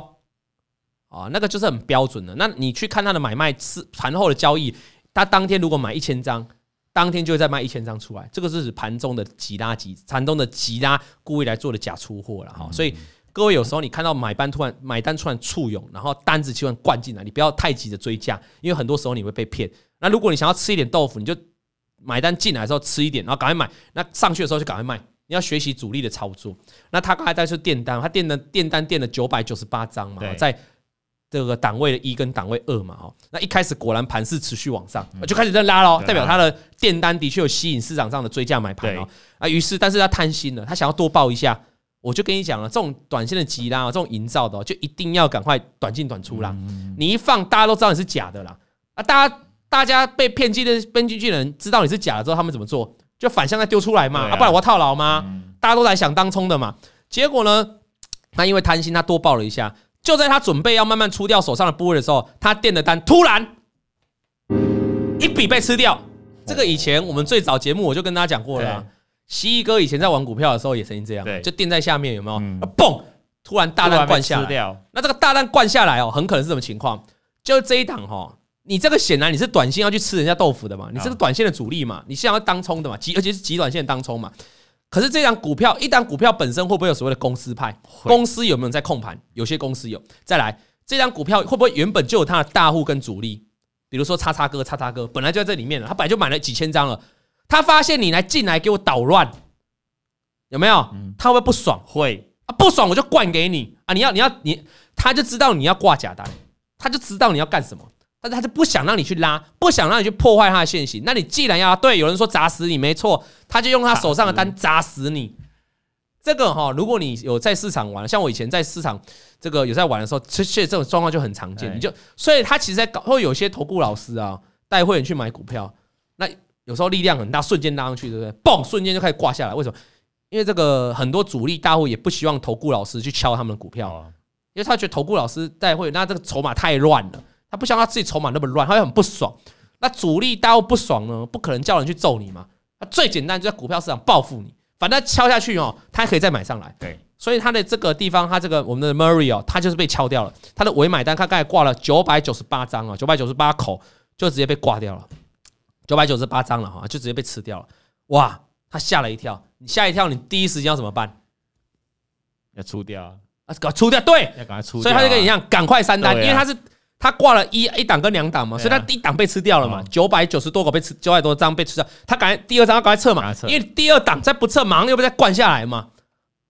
啊，那个就是很标准的。那你去看它的买卖是盘后的交易，它当天如果买一千张，当天就会再卖一千张出来，这个是指盘中的急拉急，盘中的急拉故意来做的假出货了哈，所以。各位有时候你看到买单突然买单突然簇拥，然后单子突然灌进来，你不要太急着追价，因为很多时候你会被骗。那如果你想要吃一点豆腐，你就买单进来的时候吃一点，然后赶快买。那上去的时候就赶快卖。你要学习主力的操作。那他刚才带出电单，他电的电单电了九百九十八张嘛，在这个档位的一跟档位二嘛，哈。那一开始果然盘势持续往上，就开始在拉喽，代表他的订单的确有吸引市场上的追价买盘哦。啊，于是但是他贪心了，他想要多报一下。我就跟你讲了，这种短线的急拉，这种营造的，就一定要赶快短进短出啦。你一放，大家都知道你是假的啦。啊，大家大家被骗进的骗进去的人知道你是假的之后，他们怎么做？就反向再丢出来嘛。啊，不然我要套牢吗？大家都在想当冲的嘛。结果呢，他因为贪心，他多报了一下。就在他准备要慢慢出掉手上的部位的时候，他垫的单突然一笔被吃掉。这个以前我们最早节目我就跟大家讲过了。蜥蜴哥以前在玩股票的时候也曾经这样，就垫在下面有没有？嘣！突然大单灌下来，那这个大单灌下来哦，很可能是什么情况？就这一档哈，你这个显然你是短线要去吃人家豆腐的嘛，你这个短线的主力嘛，你是要当冲的嘛，极而且是极短线当冲嘛。可是这张股票，一档股票本身会不会有所谓的公司派？公司有没有在控盘？有些公司有。再来，这张股票会不会原本就有它的大户跟主力？比如说叉叉哥、叉叉哥，本来就在这里面了，他本来就买了几千张了。他发现你来进来给我捣乱，有没有？他会不会不爽？会啊，不爽我就灌给你啊！你要你要你，他就知道你要挂假单，他就知道你要干什么，但是他就不想让你去拉，不想让你去破坏他的线型。那你既然要对，有人说砸死你，没错，他就用他手上的单砸死你。这个哈，如果你有在市场玩，像我以前在市场这个有在玩的时候，其实这种状况就很常见。你就所以，他其实在搞，会有些投顾老师啊带会员去买股票，那。有时候力量很大，瞬间拉上去，对不对？嘣，瞬间就开始挂下来。为什么？因为这个很多主力大户也不希望投顾老师去敲他们的股票，因为他觉得投顾老师带会，那这个筹码太乱了，他不想他自己筹码那么乱，他会很不爽。那主力大户不爽呢，不可能叫人去揍你嘛。他最简单就在股票市场报复你，反正敲下去哦，他还可以再买上来。对，所以他的这个地方，他这个我们的 Murray 哦，他就是被敲掉了。他的尾买单，他刚才挂了九百九十八张啊，九百九十八口就直接被挂掉了。九百九十八张了哈，就直接被吃掉了。哇，他吓了一跳。你吓一跳，你第一时间要怎么办？要出掉啊！啊，搞出掉，对，要赶快出掉。所以他就跟你一样，赶快删单，因为他是他挂了一一档跟两档嘛，所以他第一档被吃掉了嘛。九百九十多个被吃，九百多张被吃掉，他赶快第二张要赶快撤嘛，因为第二档再不撤，马上又被再灌下来嘛。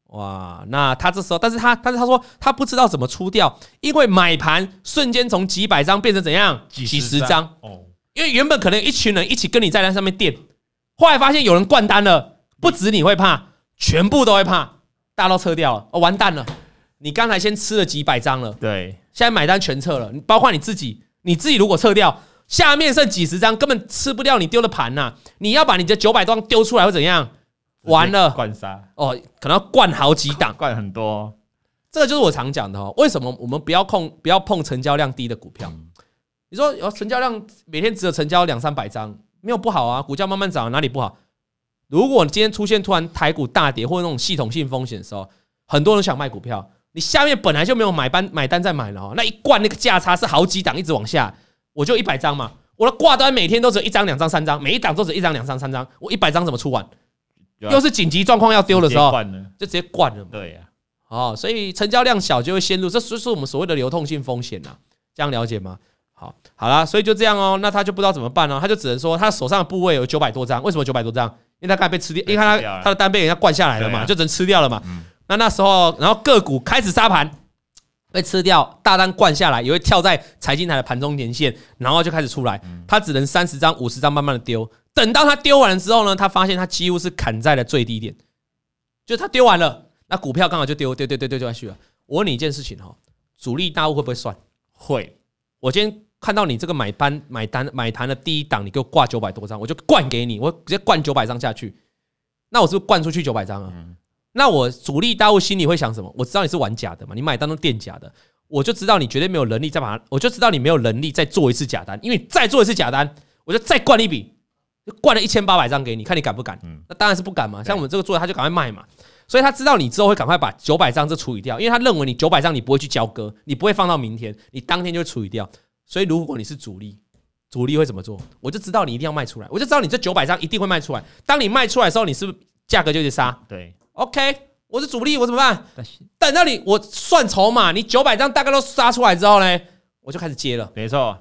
哇，那他这时候，但是他但是他说他不知道怎么出掉，因为买盘瞬间从几百张变成怎样？几十张哦。因为原本可能有一群人一起跟你在那上面垫，后来发现有人灌单了，不止你会怕，全部都会怕，大家都撤掉了，哦，完蛋了！你刚才先吃了几百张了，对，现在买单全撤了，包括你自己，你自己如果撤掉，下面剩几十张，根本吃不掉你丢的盘呐！你要把你的九百多张丢出来会怎样？完了，灌杀哦，可能要灌好几档，灌很多。这个就是我常讲的哦，为什么我们不要碰，不要碰成交量低的股票？你说有成交量每天只有成交两三百张，没有不好啊，股价慢慢涨哪里不好？如果你今天出现突然台股大跌或者那种系统性风险的时候，很多人想卖股票，你下面本来就没有买单买单再买了哦，那一灌那个价差是好几档一直往下，我就一百张嘛，我的挂单每天都只有一张两张三张，每一档都只有一张两张三张，我一百张怎么出完？又是紧急状况要丢的时候，就直接灌了。对呀，哦，所以成交量小就会陷入，这是是我们所谓的流动性风险呐，这样了解吗？好，好啦，所以就这样哦。那他就不知道怎么办呢？他就只能说，他手上的部位有九百多张。为什么九百多张？因为他刚才被吃掉，因为他他的单被人家灌下来了嘛，就只能吃掉了嘛。那那时候，然后个股开始杀盘，被吃掉，大单灌下来，也会跳在财经台的盘中年线，然后就开始出来。他只能三十张、五十张慢慢的丢。等到他丢完了之后呢，他发现他几乎是砍在了最低点，就他丢完了，那股票刚好就丢丢丢丢丢下去了。我问你一件事情哈，主力大户会不会算？会。我今天看到你这个买单买单买单的第一档，你给我挂九百多张，我就灌给你，我直接灌九百张下去。那我是不是灌出去九百张啊？嗯、那我主力大户心里会想什么？我知道你是玩假的嘛，你买单都垫假的，我就知道你绝对没有能力再把它，我就知道你没有能力再做一次假单，因为再做一次假单，我就再灌一笔，就灌了一千八百张给你，看你敢不敢？嗯、那当然是不敢嘛。像我们这个做的，他就赶快卖嘛。所以他知道你之后会赶快把九百张这处理掉，因为他认为你九百张你不会去交割，你不会放到明天，你当天就处理掉。所以如果你是主力，主力会怎么做？我就知道你一定要卖出来，我就知道你这九百张一定会卖出来。当你卖出来的时候，你是不是价格就去杀？对，OK，我是主力，我怎么办？等到你我算筹码，你九百张大概都杀出来之后呢，我就开始接了。没错，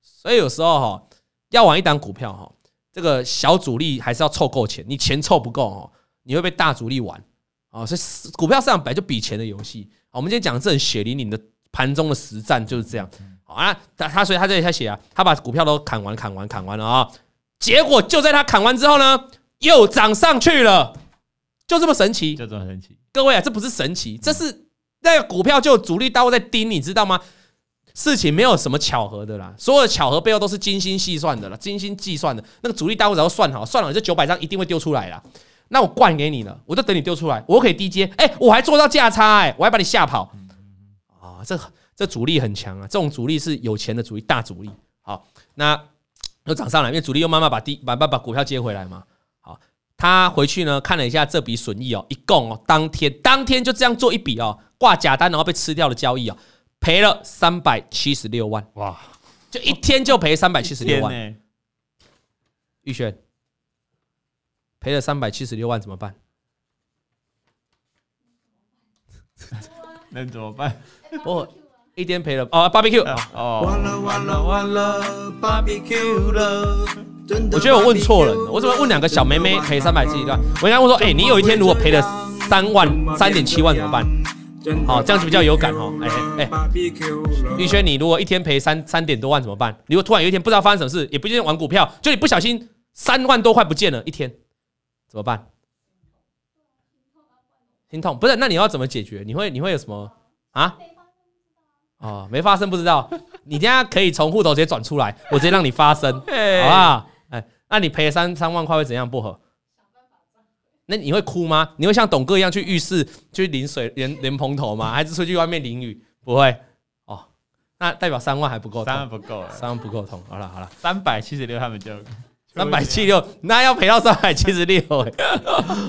所以有时候哈，要玩一档股票哈，这个小主力还是要凑够钱，你钱凑不够哦。你会被大主力玩啊，所以股票市场本来就比钱的游戏。我们今天讲的这很血淋淋的盘中的实战就是这样。好啊，他他所以他这里他写啊，他把股票都砍完砍完砍完了啊，结果就在他砍完之后呢，又涨上去了，就这么神奇，就这么神奇。各位啊，这不是神奇，这是那个股票就有主力大户在盯，你知道吗？事情没有什么巧合的啦，所有的巧合背后都是精心细算的啦，精心计算的。那个主力大户只要算好，算了，这九百张一定会丢出来啦。那我灌给你了，我就等你丢出来，我可以低接，哎，我还做到价差，哎，我还把你吓跑，啊，这这主力很强啊，这种主力是有钱的主力，大主力，好，那又涨上来，因为主力又慢慢把低慢慢把股票接回来嘛，好，他回去呢看了一下这笔损益哦，一共哦，当天当天就这样做一笔哦，挂假单然后被吃掉的交易哦，赔了三百七十六万，哇，就一天就赔三百七十六万，玉轩。赔了三百七十六万怎么办？能怎么办？不，一天赔了哦，barbecue 哦。完了完了完了，barbecue 了。我觉得我问错了，我怎么问两个小妹妹赔三百七十六万？我应该问说，哎，你有一天如果赔了三万、三点七万怎么办？好，这样子比较有感哦。哎哎，玉轩，你如果一天赔三三点多万怎么办？如果突然有一天不知道发生什么事，也不一定玩股票，就你不小心三万多块不见了，一天。怎么办？心痛不是？那你要怎么解决？你会你会有什么啊？哦，没发生不知道。你等下可以从户头直接转出来，我直接让你发生，好不好？哎，那你赔三三万块会怎样？不合？那你会哭吗？你会像董哥一样去浴室去淋水淋淋蓬头吗？还是出去外面淋雨？不会哦。那代表三万还不够，三万不够，三万不够痛。好了好了，三百七十六他们就。三百七十六，那要赔到三百七十六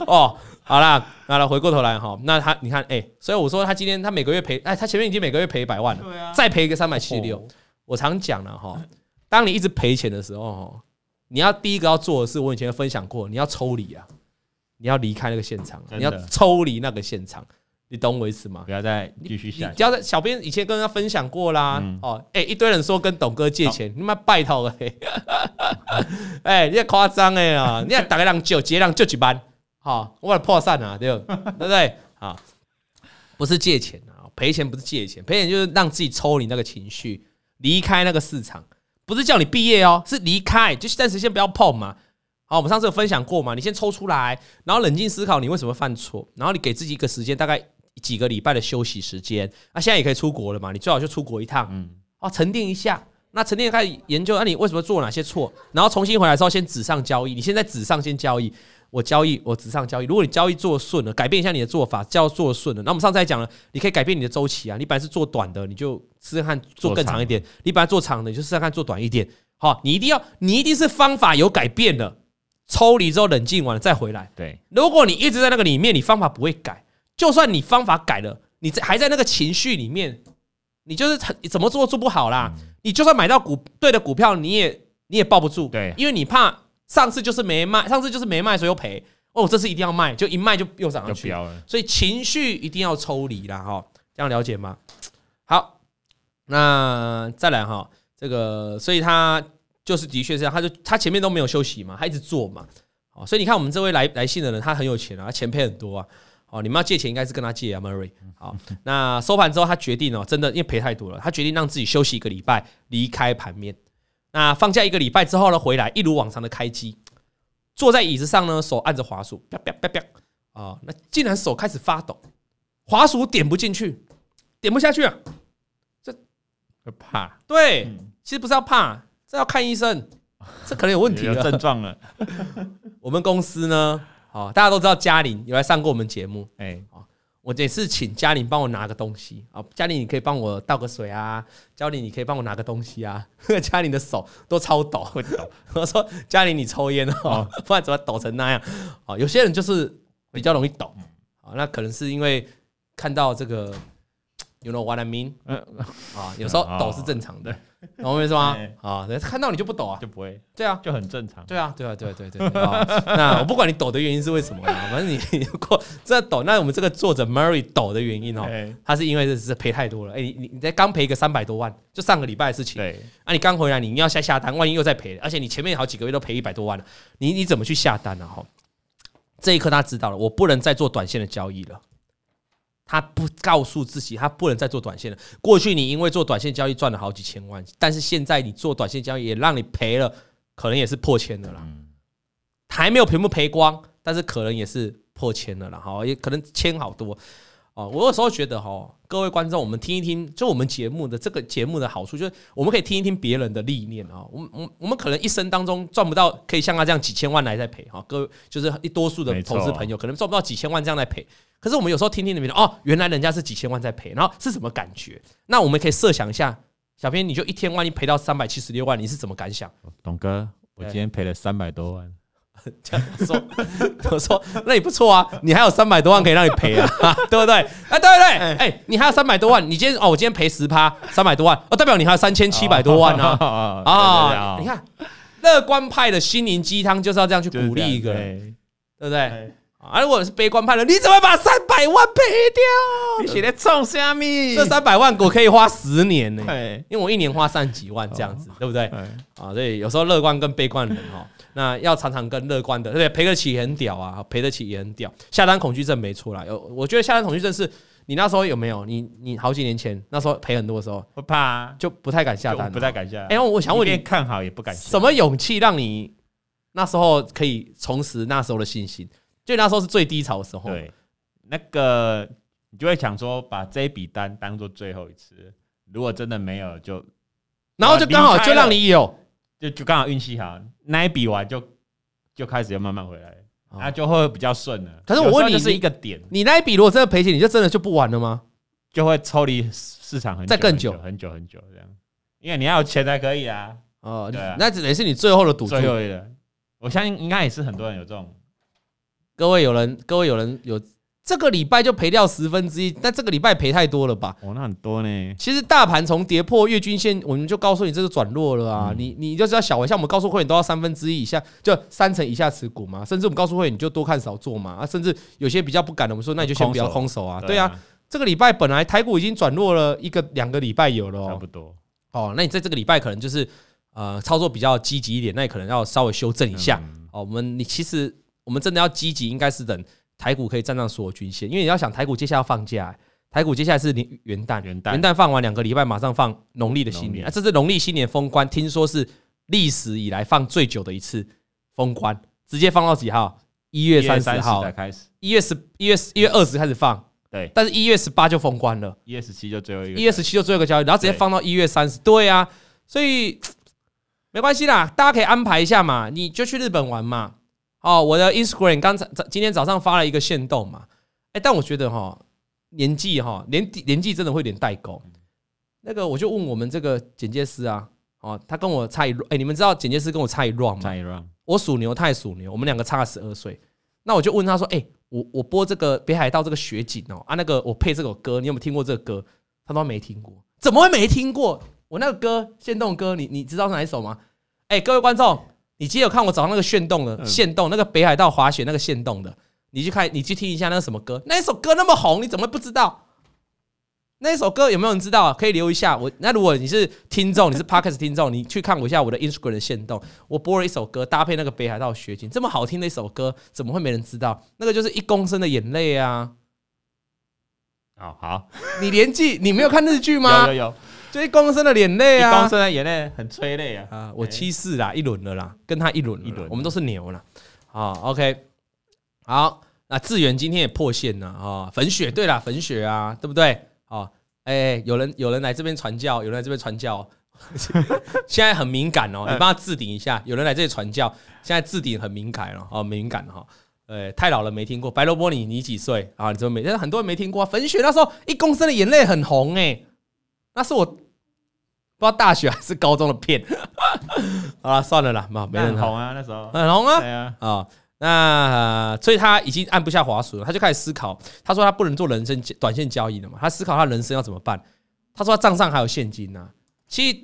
哦。好啦，好了，回过头来哈，那他你看，哎、欸，所以我说他今天他每个月赔，哎，他前面已经每个月赔一百万了，对啊，再赔一个三百七十六。我常讲了哈，当你一直赔钱的时候，你要第一个要做的是，我以前分享过，你要抽离啊，你要离开那个现场，你要抽离那个现场。你懂我意思吗？不要再继续下。只要在小编以前跟他分享过啦。嗯、哦，哎、欸，一堆人说跟董哥借钱，你妈拜托哎，哎、欸，你也夸张哎啊！你要打个两九，结两就几班，好，我把破散啊，对不对？对不对？啊，不是借钱啊，赔钱不是借钱，赔钱就是让自己抽离那个情绪，离开那个市场，不是叫你毕业哦，是离开，就暂时先不要碰嘛。好，我们上次有分享过嘛，你先抽出来，然后冷静思考你为什么犯错，然后你给自己一个时间，大概。几个礼拜的休息时间，那现在也可以出国了嘛？你最好就出国一趟，嗯，哦，沉淀一下。那沉淀开始研究，那你为什么做哪些错？然后重新回来之后，先纸上交易。你现在纸上先交易，我交易，我纸上交易。如果你交易做顺了，改变一下你的做法，叫做顺了。那我们上次还讲了，你可以改变你的周期啊。你本来是做短的，你就试试看做更长一点；你本来做长的，你就试试看做短一点。好，你一定要，你一定是方法有改变的，抽离之后冷静完了再回来。对，如果你一直在那个里面，你方法不会改，就算你方法改了。你在还在那个情绪里面，你就是怎么做做不好啦。你就算买到股对的股票，你也你也抱不住，对，因为你怕上次就是没卖，上次就是没卖，所以又赔。哦，这次一定要卖，就一卖就又涨上去，所以情绪一定要抽离啦。哈，这样了解吗？好，那再来哈，这个所以他就是的确是这样，他就他前面都没有休息嘛，他一直做嘛。好，所以你看我们这位来来信的人，他很有钱啊，他钱赔很多啊。哦，你们要借钱应该是跟他借啊，Murray。好，那收盘之后他决定哦，真的因为赔太多了，他决定让自己休息一个礼拜，离开盘面。那放假一个礼拜之后呢，回来一如往常的开机，坐在椅子上呢，手按着滑鼠，啪啪啪啪，啊，那竟然手开始发抖，滑鼠点不进去，点不下去啊，这怕。对，其实不是要怕，这要看医生，这可能有问题了，症状了。我们公司呢，啊，大家都知道嘉玲有来上过我们节目，哎。我也是请嘉玲帮我拿个东西啊，嘉玲你可以帮我倒个水啊，嘉玲你可以帮我拿个东西啊。嘉玲的手都超抖，会抖。我说嘉玲你抽烟哦，不然怎么抖成那样？啊，有些人就是比较容易抖啊，那可能是因为看到这个。You know what I mean？嗯啊，有时候抖是正常的，懂我意思吗？啊，看到你就不抖啊，就不会，对啊，就很正常。对啊，对啊，对对对。那我不管你抖的原因是为什么，反正你 如果这抖，那我们这个作者 Murray 抖的原因哦，他是因为这是赔太多了。哎，你你你才刚赔个三百多万，就上个礼拜的事情。对，啊，你刚回来，你要下下单，万一又再赔，而且你前面好几个月都赔一百多万了，你你怎么去下单呢？哈，这一刻他知道了，我不能再做短线的交易了。他不告诉自己，他不能再做短线了。过去你因为做短线交易赚了好几千万，但是现在你做短线交易也让你赔了，可能也是破千的了。还没有全部赔光，但是可能也是破千的了。哈，也可能千好多哦。我有时候觉得哈，各位观众，我们听一听，就我们节目的这个节目的好处，就是我们可以听一听别人的历练啊。我们我我们可能一生当中赚不到可以像他这样几千万来在赔哈。各位就是一多数的投资朋友可能赚不到几千万这样来赔。可是我们有时候听听里面哦，原来人家是几千万在赔，然后是什么感觉？那我们可以设想一下，小编你就一天万一赔到三百七十六万，你是怎么感想？董哥，我今天赔了三百多万，这样说，我说那也不错啊，你还有三百多万可以让你赔啊，对不对？哎，对对，哎，你还有三百多万，你今天哦，我今天赔十趴，三百多万，哦，代表你还有三千七百多万啊啊！你看，乐观派的心灵鸡汤就是要这样去鼓励一个人，对不对？啊！如果是悲观派的，你怎么把三百万赔掉？你写的冲虾米？这三百万我可以花十年呢，因为我一年花三几万这样子，对不对？啊，所以有时候乐观跟悲观的人哈，那要常常跟乐观的，对，赔得起也很屌啊，赔得起也很屌。下单恐惧症没出来，有，我觉得下单恐惧症是你那时候有没有？你你好几年前那时候赔很多的时候，会怕，就不太敢下单，不太敢下。哎，我想问你，看好也不敢，什么勇气让你那时候可以重拾那时候的信心？就那时候是最低潮的时候，对，那个你就会想说，把这一笔单当做最后一次，如果真的没有，就然后就刚好就让你有，就就刚好运气好，那一笔完就就开始要慢慢回来，那就会比较顺了。可是我问你，是一个点，你那一笔如果真的赔钱，你就真的就不玩了吗？就会抽离市场很再更久很久很久这样，因为你要有钱才可以啊。哦，对，那只能是你最后的赌注。最后的，我相信应该也是很多人有这种。各位有人，各位有人有这个礼拜就赔掉十分之一，但这个礼拜赔太多了吧？哦，那很多呢。其实大盘从跌破月均线，我们就告诉你这是转弱了啊。你你就知道小微，像我们告诉会员都要三分之一以下，就三成以下持股嘛。甚至我们告诉会员你就多看少做嘛。啊，甚至有些比较不敢的，我们说那你就先不要空手啊。对啊，这个礼拜本来台股已经转弱了一个两个礼拜有了，差不多。哦，那你在这个礼拜可能就是呃操作比较积极一点，那你可能要稍微修正一下。哦，我们你其实我们真的要积极，应该是等。台股可以站上所有均线，因为你要想台股接下来要放假，台股接下来是元旦，元旦。元旦放完两个礼拜，马上放农历的新年，啊，这是农历新年封关，听说是历史以来放最久的一次封关，直接放到几号？一月三十号。开始，一月十一月一月二十开始放，对，但是一月十八就封关了，一月十七就最后一个，一月十七就最后一个交易，然后直接放到一月三十，对啊，所以没关系啦，大家可以安排一下嘛，你就去日本玩嘛。哦，我的 Instagram 刚才今天早上发了一个限动嘛，哎，但我觉得哈年纪哈年年纪真的会有点代沟。那个我就问我们这个剪接师啊，哦，他跟我差一哎，你们知道剪接师跟我差一 round 吗？差一 round。我属牛，他也属牛，我们两个差了十二岁。那我就问他说，哎，我我播这个北海道这个雪景哦啊，那个我配这首歌，你有没有听过这个歌？他说没听过，怎么会没听过？我那个歌限动歌，你你知道是哪一首吗？哎，各位观众。你今天有看我早上那个炫动的限动，那个北海道滑雪那个限动的，你去看，你去听一下那个什么歌？那一首歌那么红，你怎么会不知道？那一首歌有没有人知道啊？可以留一下我。那如果你是听众，你是 Podcast 听众，你去看我一下我的 Instagram 的限动，我播了一首歌，搭配那个北海道雪景，这么好听的一首歌，怎么会没人知道？那个就是一公升的眼泪啊！哦，好，你年纪你没有看日剧吗？有有有。就一公升的眼泪啊！一公升的眼泪很催泪啊！啊，我七四啦，一轮了啦，跟他一轮一轮，我们都是牛啦。啊，OK，好，那志远今天也破线了啊！粉雪，对啦，粉雪啊，对不对？啊，哎，有人有人来这边传教，有人来这边传教，现在很敏感哦，你帮他置顶一下。有人来这里传教，现在置顶很敏感了，哦，敏感哈。呃，太老了没听过。白萝卜，你你几岁啊？你怎么没？但是很多人没听过。粉雪那时候一公升的眼泪很红哎，那是我不知道大学还是高中的片。好了，算了啦，没人红啊，那时候很红啊，对啊，啊。那所以他已经按不下滑鼠了，他就开始思考。他说他不能做人生短线交易了嘛？他思考他人生要怎么办。他说他账上还有现金呢。其实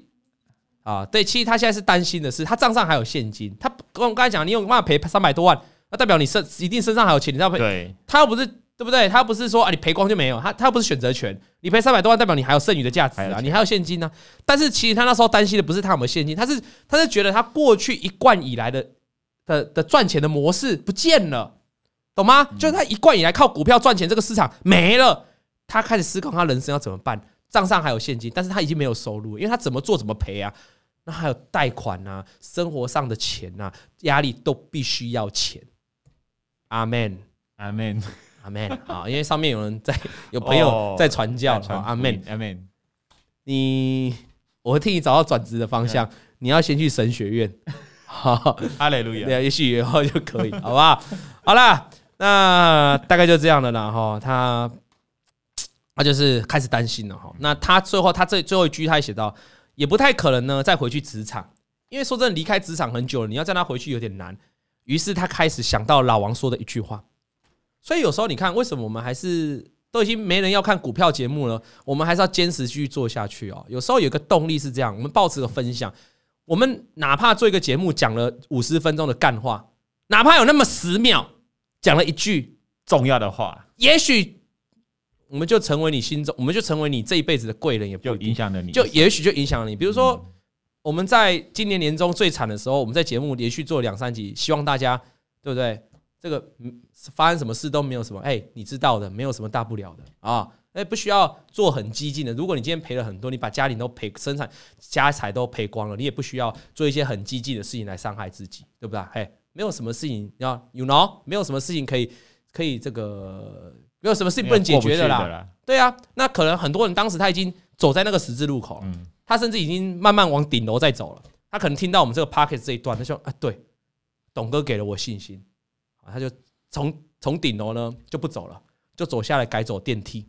啊，对，其实他现在是担心的是，他账上还有现金。他跟我刚才讲，你有办法赔三百多万，那代表你身一定身上还有钱，你知道赔？对，他又不是对不对？他不是说啊，你赔光就没有。他他又不是选择权，你赔三百多万，代表你还有剩余的价值啊，你还有现金呢。但是其实他那时候担心的不是他有没有现金，他是他是觉得他过去一贯以来的。的的赚钱的模式不见了，懂吗？就是他一贯以来靠股票赚钱，这个市场没了，他开始思考他人生要怎么办。账上还有现金，但是他已经没有收入，因为他怎么做怎么赔啊。那还有贷款啊，生活上的钱啊，压力都必须要钱。阿门，阿门，阿门啊！因为上面有人在，有 朋友在传教，阿门，阿门。你，我会替你找到转职的方向，你要先去神学院。好，哈利路亚，也许以后就可以，好不好？好了，那大概就这样了啦。哈，他他就是开始担心了哈。那他最后，他这最后一句，他也写到，也不太可能呢，再回去职场，因为说真的，离开职场很久了，你要叫他回去有点难。于是他开始想到老王说的一句话。所以有时候你看，为什么我们还是都已经没人要看股票节目了，我们还是要坚持继续做下去哦。有时候有个动力是这样，我们保持个分享。我们哪怕做一个节目，讲了五十分钟的干话，哪怕有那么十秒讲了一句重要的话，也许我们就成为你心中，我们就成为你这一辈子的贵人，也不影响了你，就也许就影响了你。比如说，我们在今年年终最惨的时候，我们在节目连续做两三集，希望大家对不对？这个发生什么事都没有什么，哎，你知道的，没有什么大不了的啊。哎，不需要做很激进的。如果你今天赔了很多，你把家里都赔，生产家财都赔光了，你也不需要做一些很激进的事情来伤害自己，对不对？嘿，没有什么事情要，you know，没有什么事情可以可以这个，没有什么事情不能解决的啦。啦对啊，那可能很多人当时他已经走在那个十字路口，嗯，他甚至已经慢慢往顶楼在走了。他可能听到我们这个 podcast 这一段，他说：“啊，对，董哥给了我信心啊。”他就从从顶楼呢就不走了，就走下来改走电梯。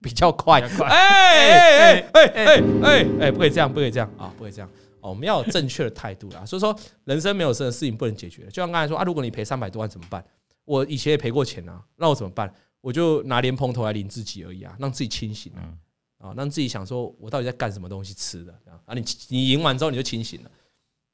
比较快，哎哎哎哎哎哎，不可以这样，不可以这样啊，不可以这样哦，我们要有正确的态度啦。所以说，人生没有什么事情不能解决。就像刚才说啊，如果你赔三百多万怎么办？我以前也赔过钱啊，那我怎么办？我就拿莲蓬头来淋自己而已啊，让自己清醒啊，啊，让自己想说我到底在干什么东西吃的啊？你你赢完之后你就清醒了。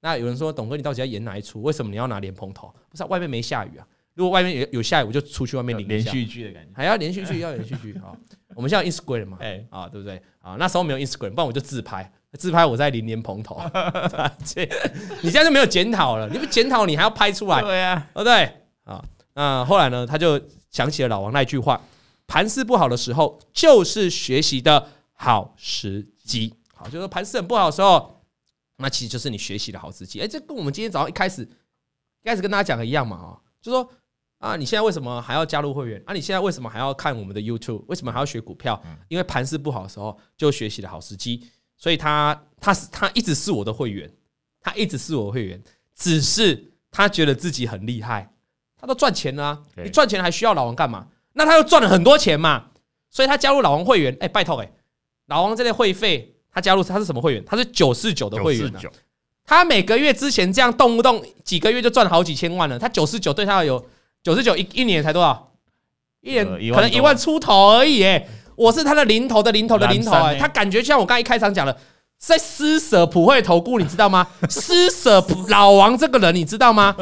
那有人说，董哥你到底要演哪一出？为什么你要拿莲蓬头？不是外面没下雨啊？如果外面有有下雨，我就出去外面淋一下。连续剧的感觉，还要连续剧，要连续剧啊。我们现在有 Instagram 嘛？哎啊，对不对啊？那时候没有 Instagram，不然我就自拍，自拍我在淋莲蓬头。你现在就没有检讨了，你不检讨，你还要拍出来？对呀，对不对啊？那后来呢？他就想起了老王那句话：盘势不好的时候，就是学习的好时机。好，就是说盘势很不好的时候，那其实就是你学习的好时机。哎，这跟我们今天早上一开始一开始跟大家讲的一样嘛？啊，就说。啊！你现在为什么还要加入会员？啊！你现在为什么还要看我们的 YouTube？为什么还要学股票？因为盘势不好的时候就学习的好时机。所以他他是他一直是我的会员，他一直是我的会员，只是他觉得自己很厉害，他都赚钱了啊。你赚钱还需要老王干嘛？那他又赚了很多钱嘛，所以他加入老王会员。哎，拜托哎，老王这类会费，他加入他是什么会员？他是九四九的会员啊。他每个月之前这样动不动几个月就赚好几千万了，他九四九对他有。九四九一一年才多少？一年可能一万出头而已哎！我是他的零头的零头的零头哎！他感觉像我刚才一开场讲的，在施舍普惠投顾，你知道吗？施舍老王这个人，你知道吗？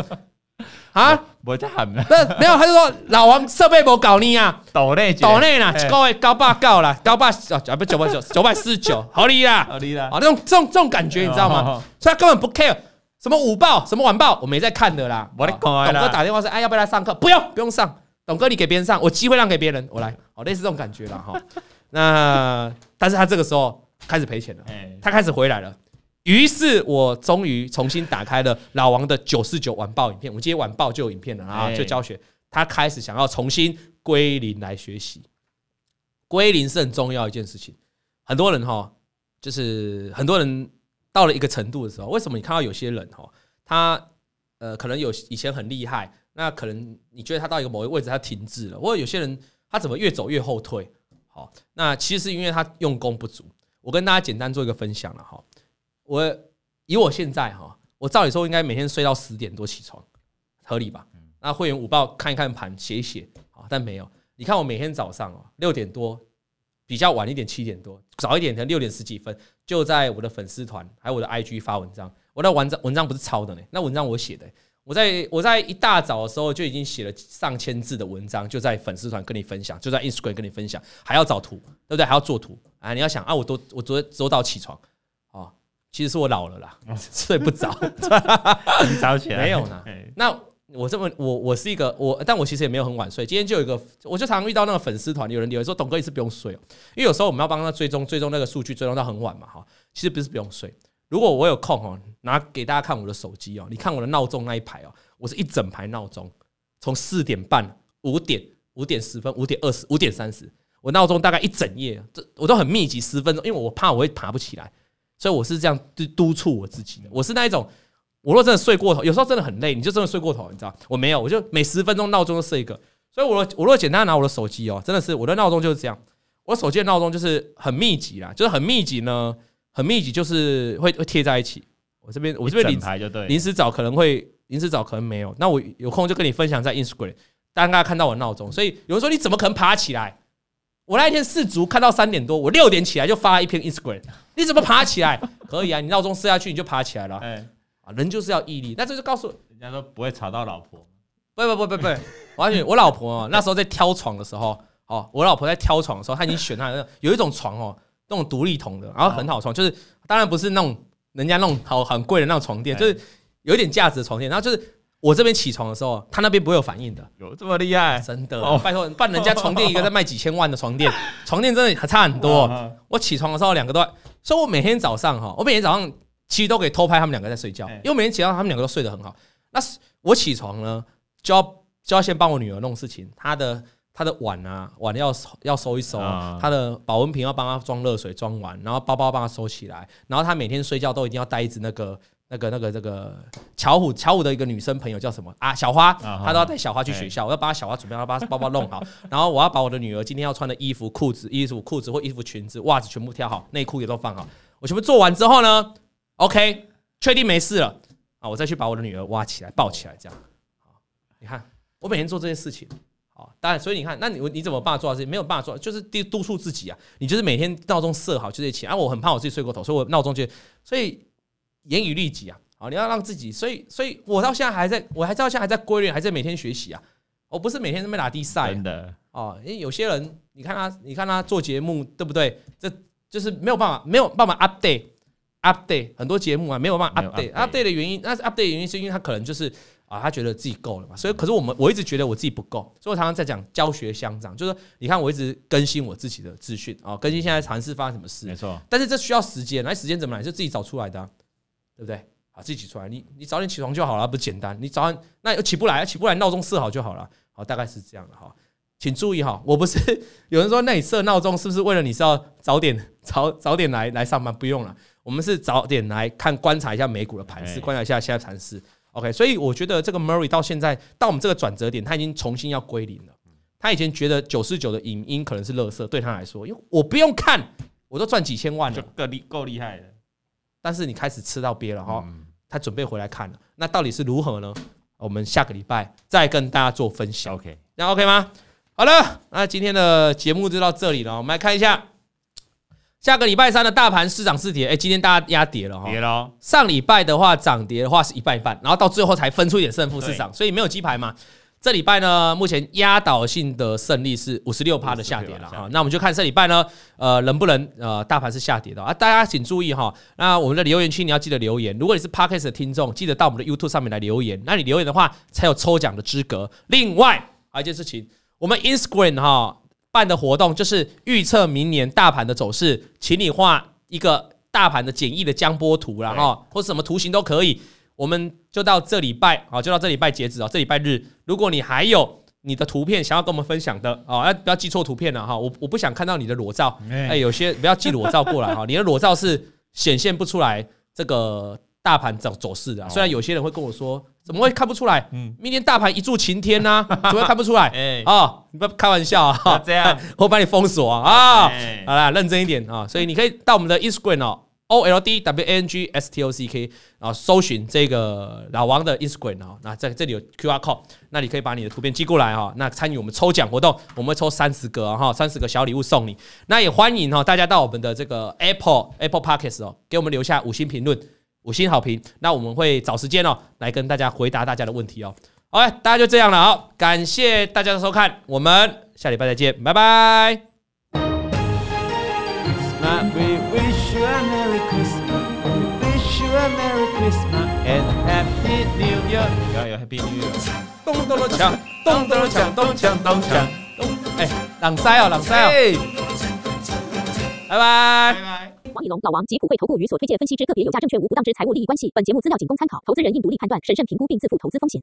啊，我在喊没有，他就说老王设备没搞你啊，抖内抖内啦，高位高八高了，高八啊不九百九九百四十九，好厉害，好厉害啊！那种这种这种感觉，你知道吗？所以他根本不 care。什么午报，什么晚报，我没在看的啦。董哥打电话说：“哎，要不要来上课？”不用，不用上。董哥，你给别人上，我机会让给别人，我来。哦，类似这种感觉了哈。那但是他这个时候开始赔钱了，他开始回来了。于是我终于重新打开了老王的九四九晚报影片。我们今天晚报就有影片了啊，就教学。他开始想要重新归零来学习。归零是很重要一件事情。很多人哈，就是很多人到了一个程度的时候，为什么你看到有些人哈，他呃可能有以前很厉害，那可能你觉得他到一个某一个位置他停滞了，或者有些人他怎么越走越后退？好，那其实是因为他用功不足。我跟大家简单做一个分享了哈。我以我现在哈，我照理说应该每天睡到十点多起床，合理吧？那会员午报看一看盘，写一写啊，但没有。你看我每天早上哦，六点多，比较晚一点七点多，早一点可能六点十几分，就在我的粉丝团还有我的 IG 发文章。我的文章文章不是抄的呢，那文章我写的。我在我在一大早的时候就已经写了上千字的文章，就在粉丝团跟你分享，就在 Instagram 跟你分享，还要找图，对不对？还要做图啊！你要想啊，我都我昨天周到起床啊，其实是我老了啦，睡不着，早起来没有呢。那。我这么我我是一个我，但我其实也没有很晚睡。今天就有一个，我就常常遇到那个粉丝团，有人有人说董哥一次不用睡哦，因为有时候我们要帮他追踪追踪那个数据，追踪到很晚嘛哈。其实不是不用睡，如果我有空哦，拿给大家看我的手机哦，你看我的闹钟那一排哦，我是一整排闹钟，从四点半、五点、五点十分、五点二十、五点三十，我闹钟大概一整夜，这我都很密集十分钟，因为我怕我会爬不起来，所以我是这样督督促我自己的，我是那一种。我若真的睡过头，有时候真的很累，你就真的睡过头，你知道？我没有，我就每十分钟闹钟都设一个。所以我，我我若简单拿我的手机哦，真的是我的闹钟就是这样。我手机的闹钟就是很密集啦，就是很密集呢，很密集，就是会会贴在一起。我这边我这边临时临时找可能会临时找可能没有，那我有空就跟你分享在 Instagram，大家看到我闹钟。所以有人说你怎么可能爬起来？我那一天四足看到三点多，我六点起来就发一篇 Instagram，你怎么爬起来？可以啊，你闹钟设下去你就爬起来了。啊，人就是要毅力。那这就告诉人家说不会吵到老婆。不不不不不，完全我老婆那时候在挑床的时候，哦，我老婆在挑床的时候，她已经选她的有一种床哦，那种独立筒的，然后很好床，就是当然不是那种人家那种好很贵的那种床垫，就是有一点价值的床垫。然后就是我这边起床的时候，他那边不会有反应的。有这么厉害？真的，拜托，不然人家床垫一个在卖几千万的床垫，床垫真的还差很多。我起床的时候两个都，所以我每天早上哈，我每天早上。其实都可以偷拍他们两个在睡觉，因为每天起床他们两个都睡得很好。那我起床呢，就要就要先帮我女儿弄事情，她的她的碗啊碗要要收一收，她的保温瓶要帮她装热水装完，然后包包帮她收起来，然后她每天睡觉都一定要带一只那个那个那个那个巧虎巧虎的一个女生朋友叫什么啊小花，她都要带小花去学校，我要帮小花准备，要把她包包弄好，然后我要把我的女儿今天要穿的衣服裤子衣服裤子或衣服裙子袜子全部挑好，内裤也都放好，我全部做完之后呢。OK，确定没事了啊！我再去把我的女儿挖起来、抱起来，这样。好，你看，我每天做这些事情，好，当然，所以你看，那你你怎么办法做到这些？没有办法做，就是督督促自己啊！你就是每天闹钟设好，就这些起。啊，我很怕我自己睡过头，所以我闹钟就，所以严于律己啊！好，你要让自己，所以，所以我到现在还在，我还到现在还在规律，还在每天学习啊！我不是每天在那边打比赛，真的哦。因为有些人，你看他，你看他做节目，对不对？这就是没有办法，没有办法 update。update 很多节目啊，没有办法 update。update 的原因，那 update 的原因是因为他可能就是啊，他觉得自己够了嘛。所以，可是我们我一直觉得我自己不够，所以我常常在讲教学相长，就是说，你看我一直更新我自己的资讯啊，更新现在尝试发生什么事，没错。但是这需要时间，那时间怎么来？就自己找出来的，对不对？好，自己起出来，你你早点起床就好了，不简单。你早上那又起不来，起不来，闹钟设好就好了。好，大概是这样的哈。请注意哈，我不是 有人说，那你设闹钟是不是为了你是要早点 早早点来来上班？不用了。我们是早点来看观察一下美股的盘势，观察一下现在盘势。OK，所以我觉得这个 Murray 到现在到我们这个转折点，他已经重新要归零了。他以前觉得九四九的影音可能是垃圾，对他来说，因为我不用看，我都赚几千万了，就够厉够厉害的。但是你开始吃到鳖了哈，他准备回来看了，那到底是如何呢？我们下个礼拜再跟大家做分享。OK，那 OK 吗？好了，那今天的节目就到这里了，我们来看一下。下个礼拜三的大盘市涨是跌？哎，今天大家压跌了哈。跌了。上礼拜的话涨跌的话是一半一半，然后到最后才分出一点胜负市场，所以没有鸡排嘛。这礼拜呢，目前压倒性的胜利是五十六趴的下跌了哈。那我们就看这礼拜呢，呃，能不能呃，大盘是下跌的啊？大家请注意哈。那我们的留言区你要记得留言，如果你是 Podcast 的听众，记得到我们的 YouTube 上面来留言。那你留言的话才有抽奖的资格。另外还有一件事情，我们 Instagram 哈。办的活动就是预测明年大盘的走势，请你画一个大盘的简易的江波图，然后或者什么图形都可以。我们就到这礼拜啊，就到这礼拜截止啊，这礼拜日，如果你还有你的图片想要跟我们分享的哦，要不要寄错图片了哈？我我不想看到你的裸照，哎，有些不要寄裸照过来哈，你的裸照是显现不出来这个大盘走走势的。虽然有些人会跟我说，怎么会看不出来？嗯，明天大盘一柱擎天呢，怎么会看不出来？哎，啊，你不要开玩笑啊，这样 我把你封锁啊，好啦，认真一点啊，所以你可以到我们的 Instagram 哦。O L D W A N G S T O C K 啊，搜寻这个老王的 Instagram 啊，那在这里有 Q R code，那你可以把你的图片寄过来哈，那参与我们抽奖活动，我们会抽三十个哈，三十个小礼物送你。那也欢迎哈大家到我们的这个 Apple Apple Podcast 哦，给我们留下五星评论、五星好评，那我们会找时间哦来跟大家回答大家的问题哦。好，大家就这样了啊，感谢大家的收看，我们下礼拜再见，拜拜。And Happy New Year！要有 Happy New Year！咚咚咚锵，咚咚咚锵，咚锵咚锵。哎，朗塞哦，朗塞哦！拜拜拜拜。王以龙、老王及普惠投顾与所推荐分析之个别有价证券无不当之财务利益关系。本节目资料仅供参考，投资人应独立判断、审慎评估并自负投资风险。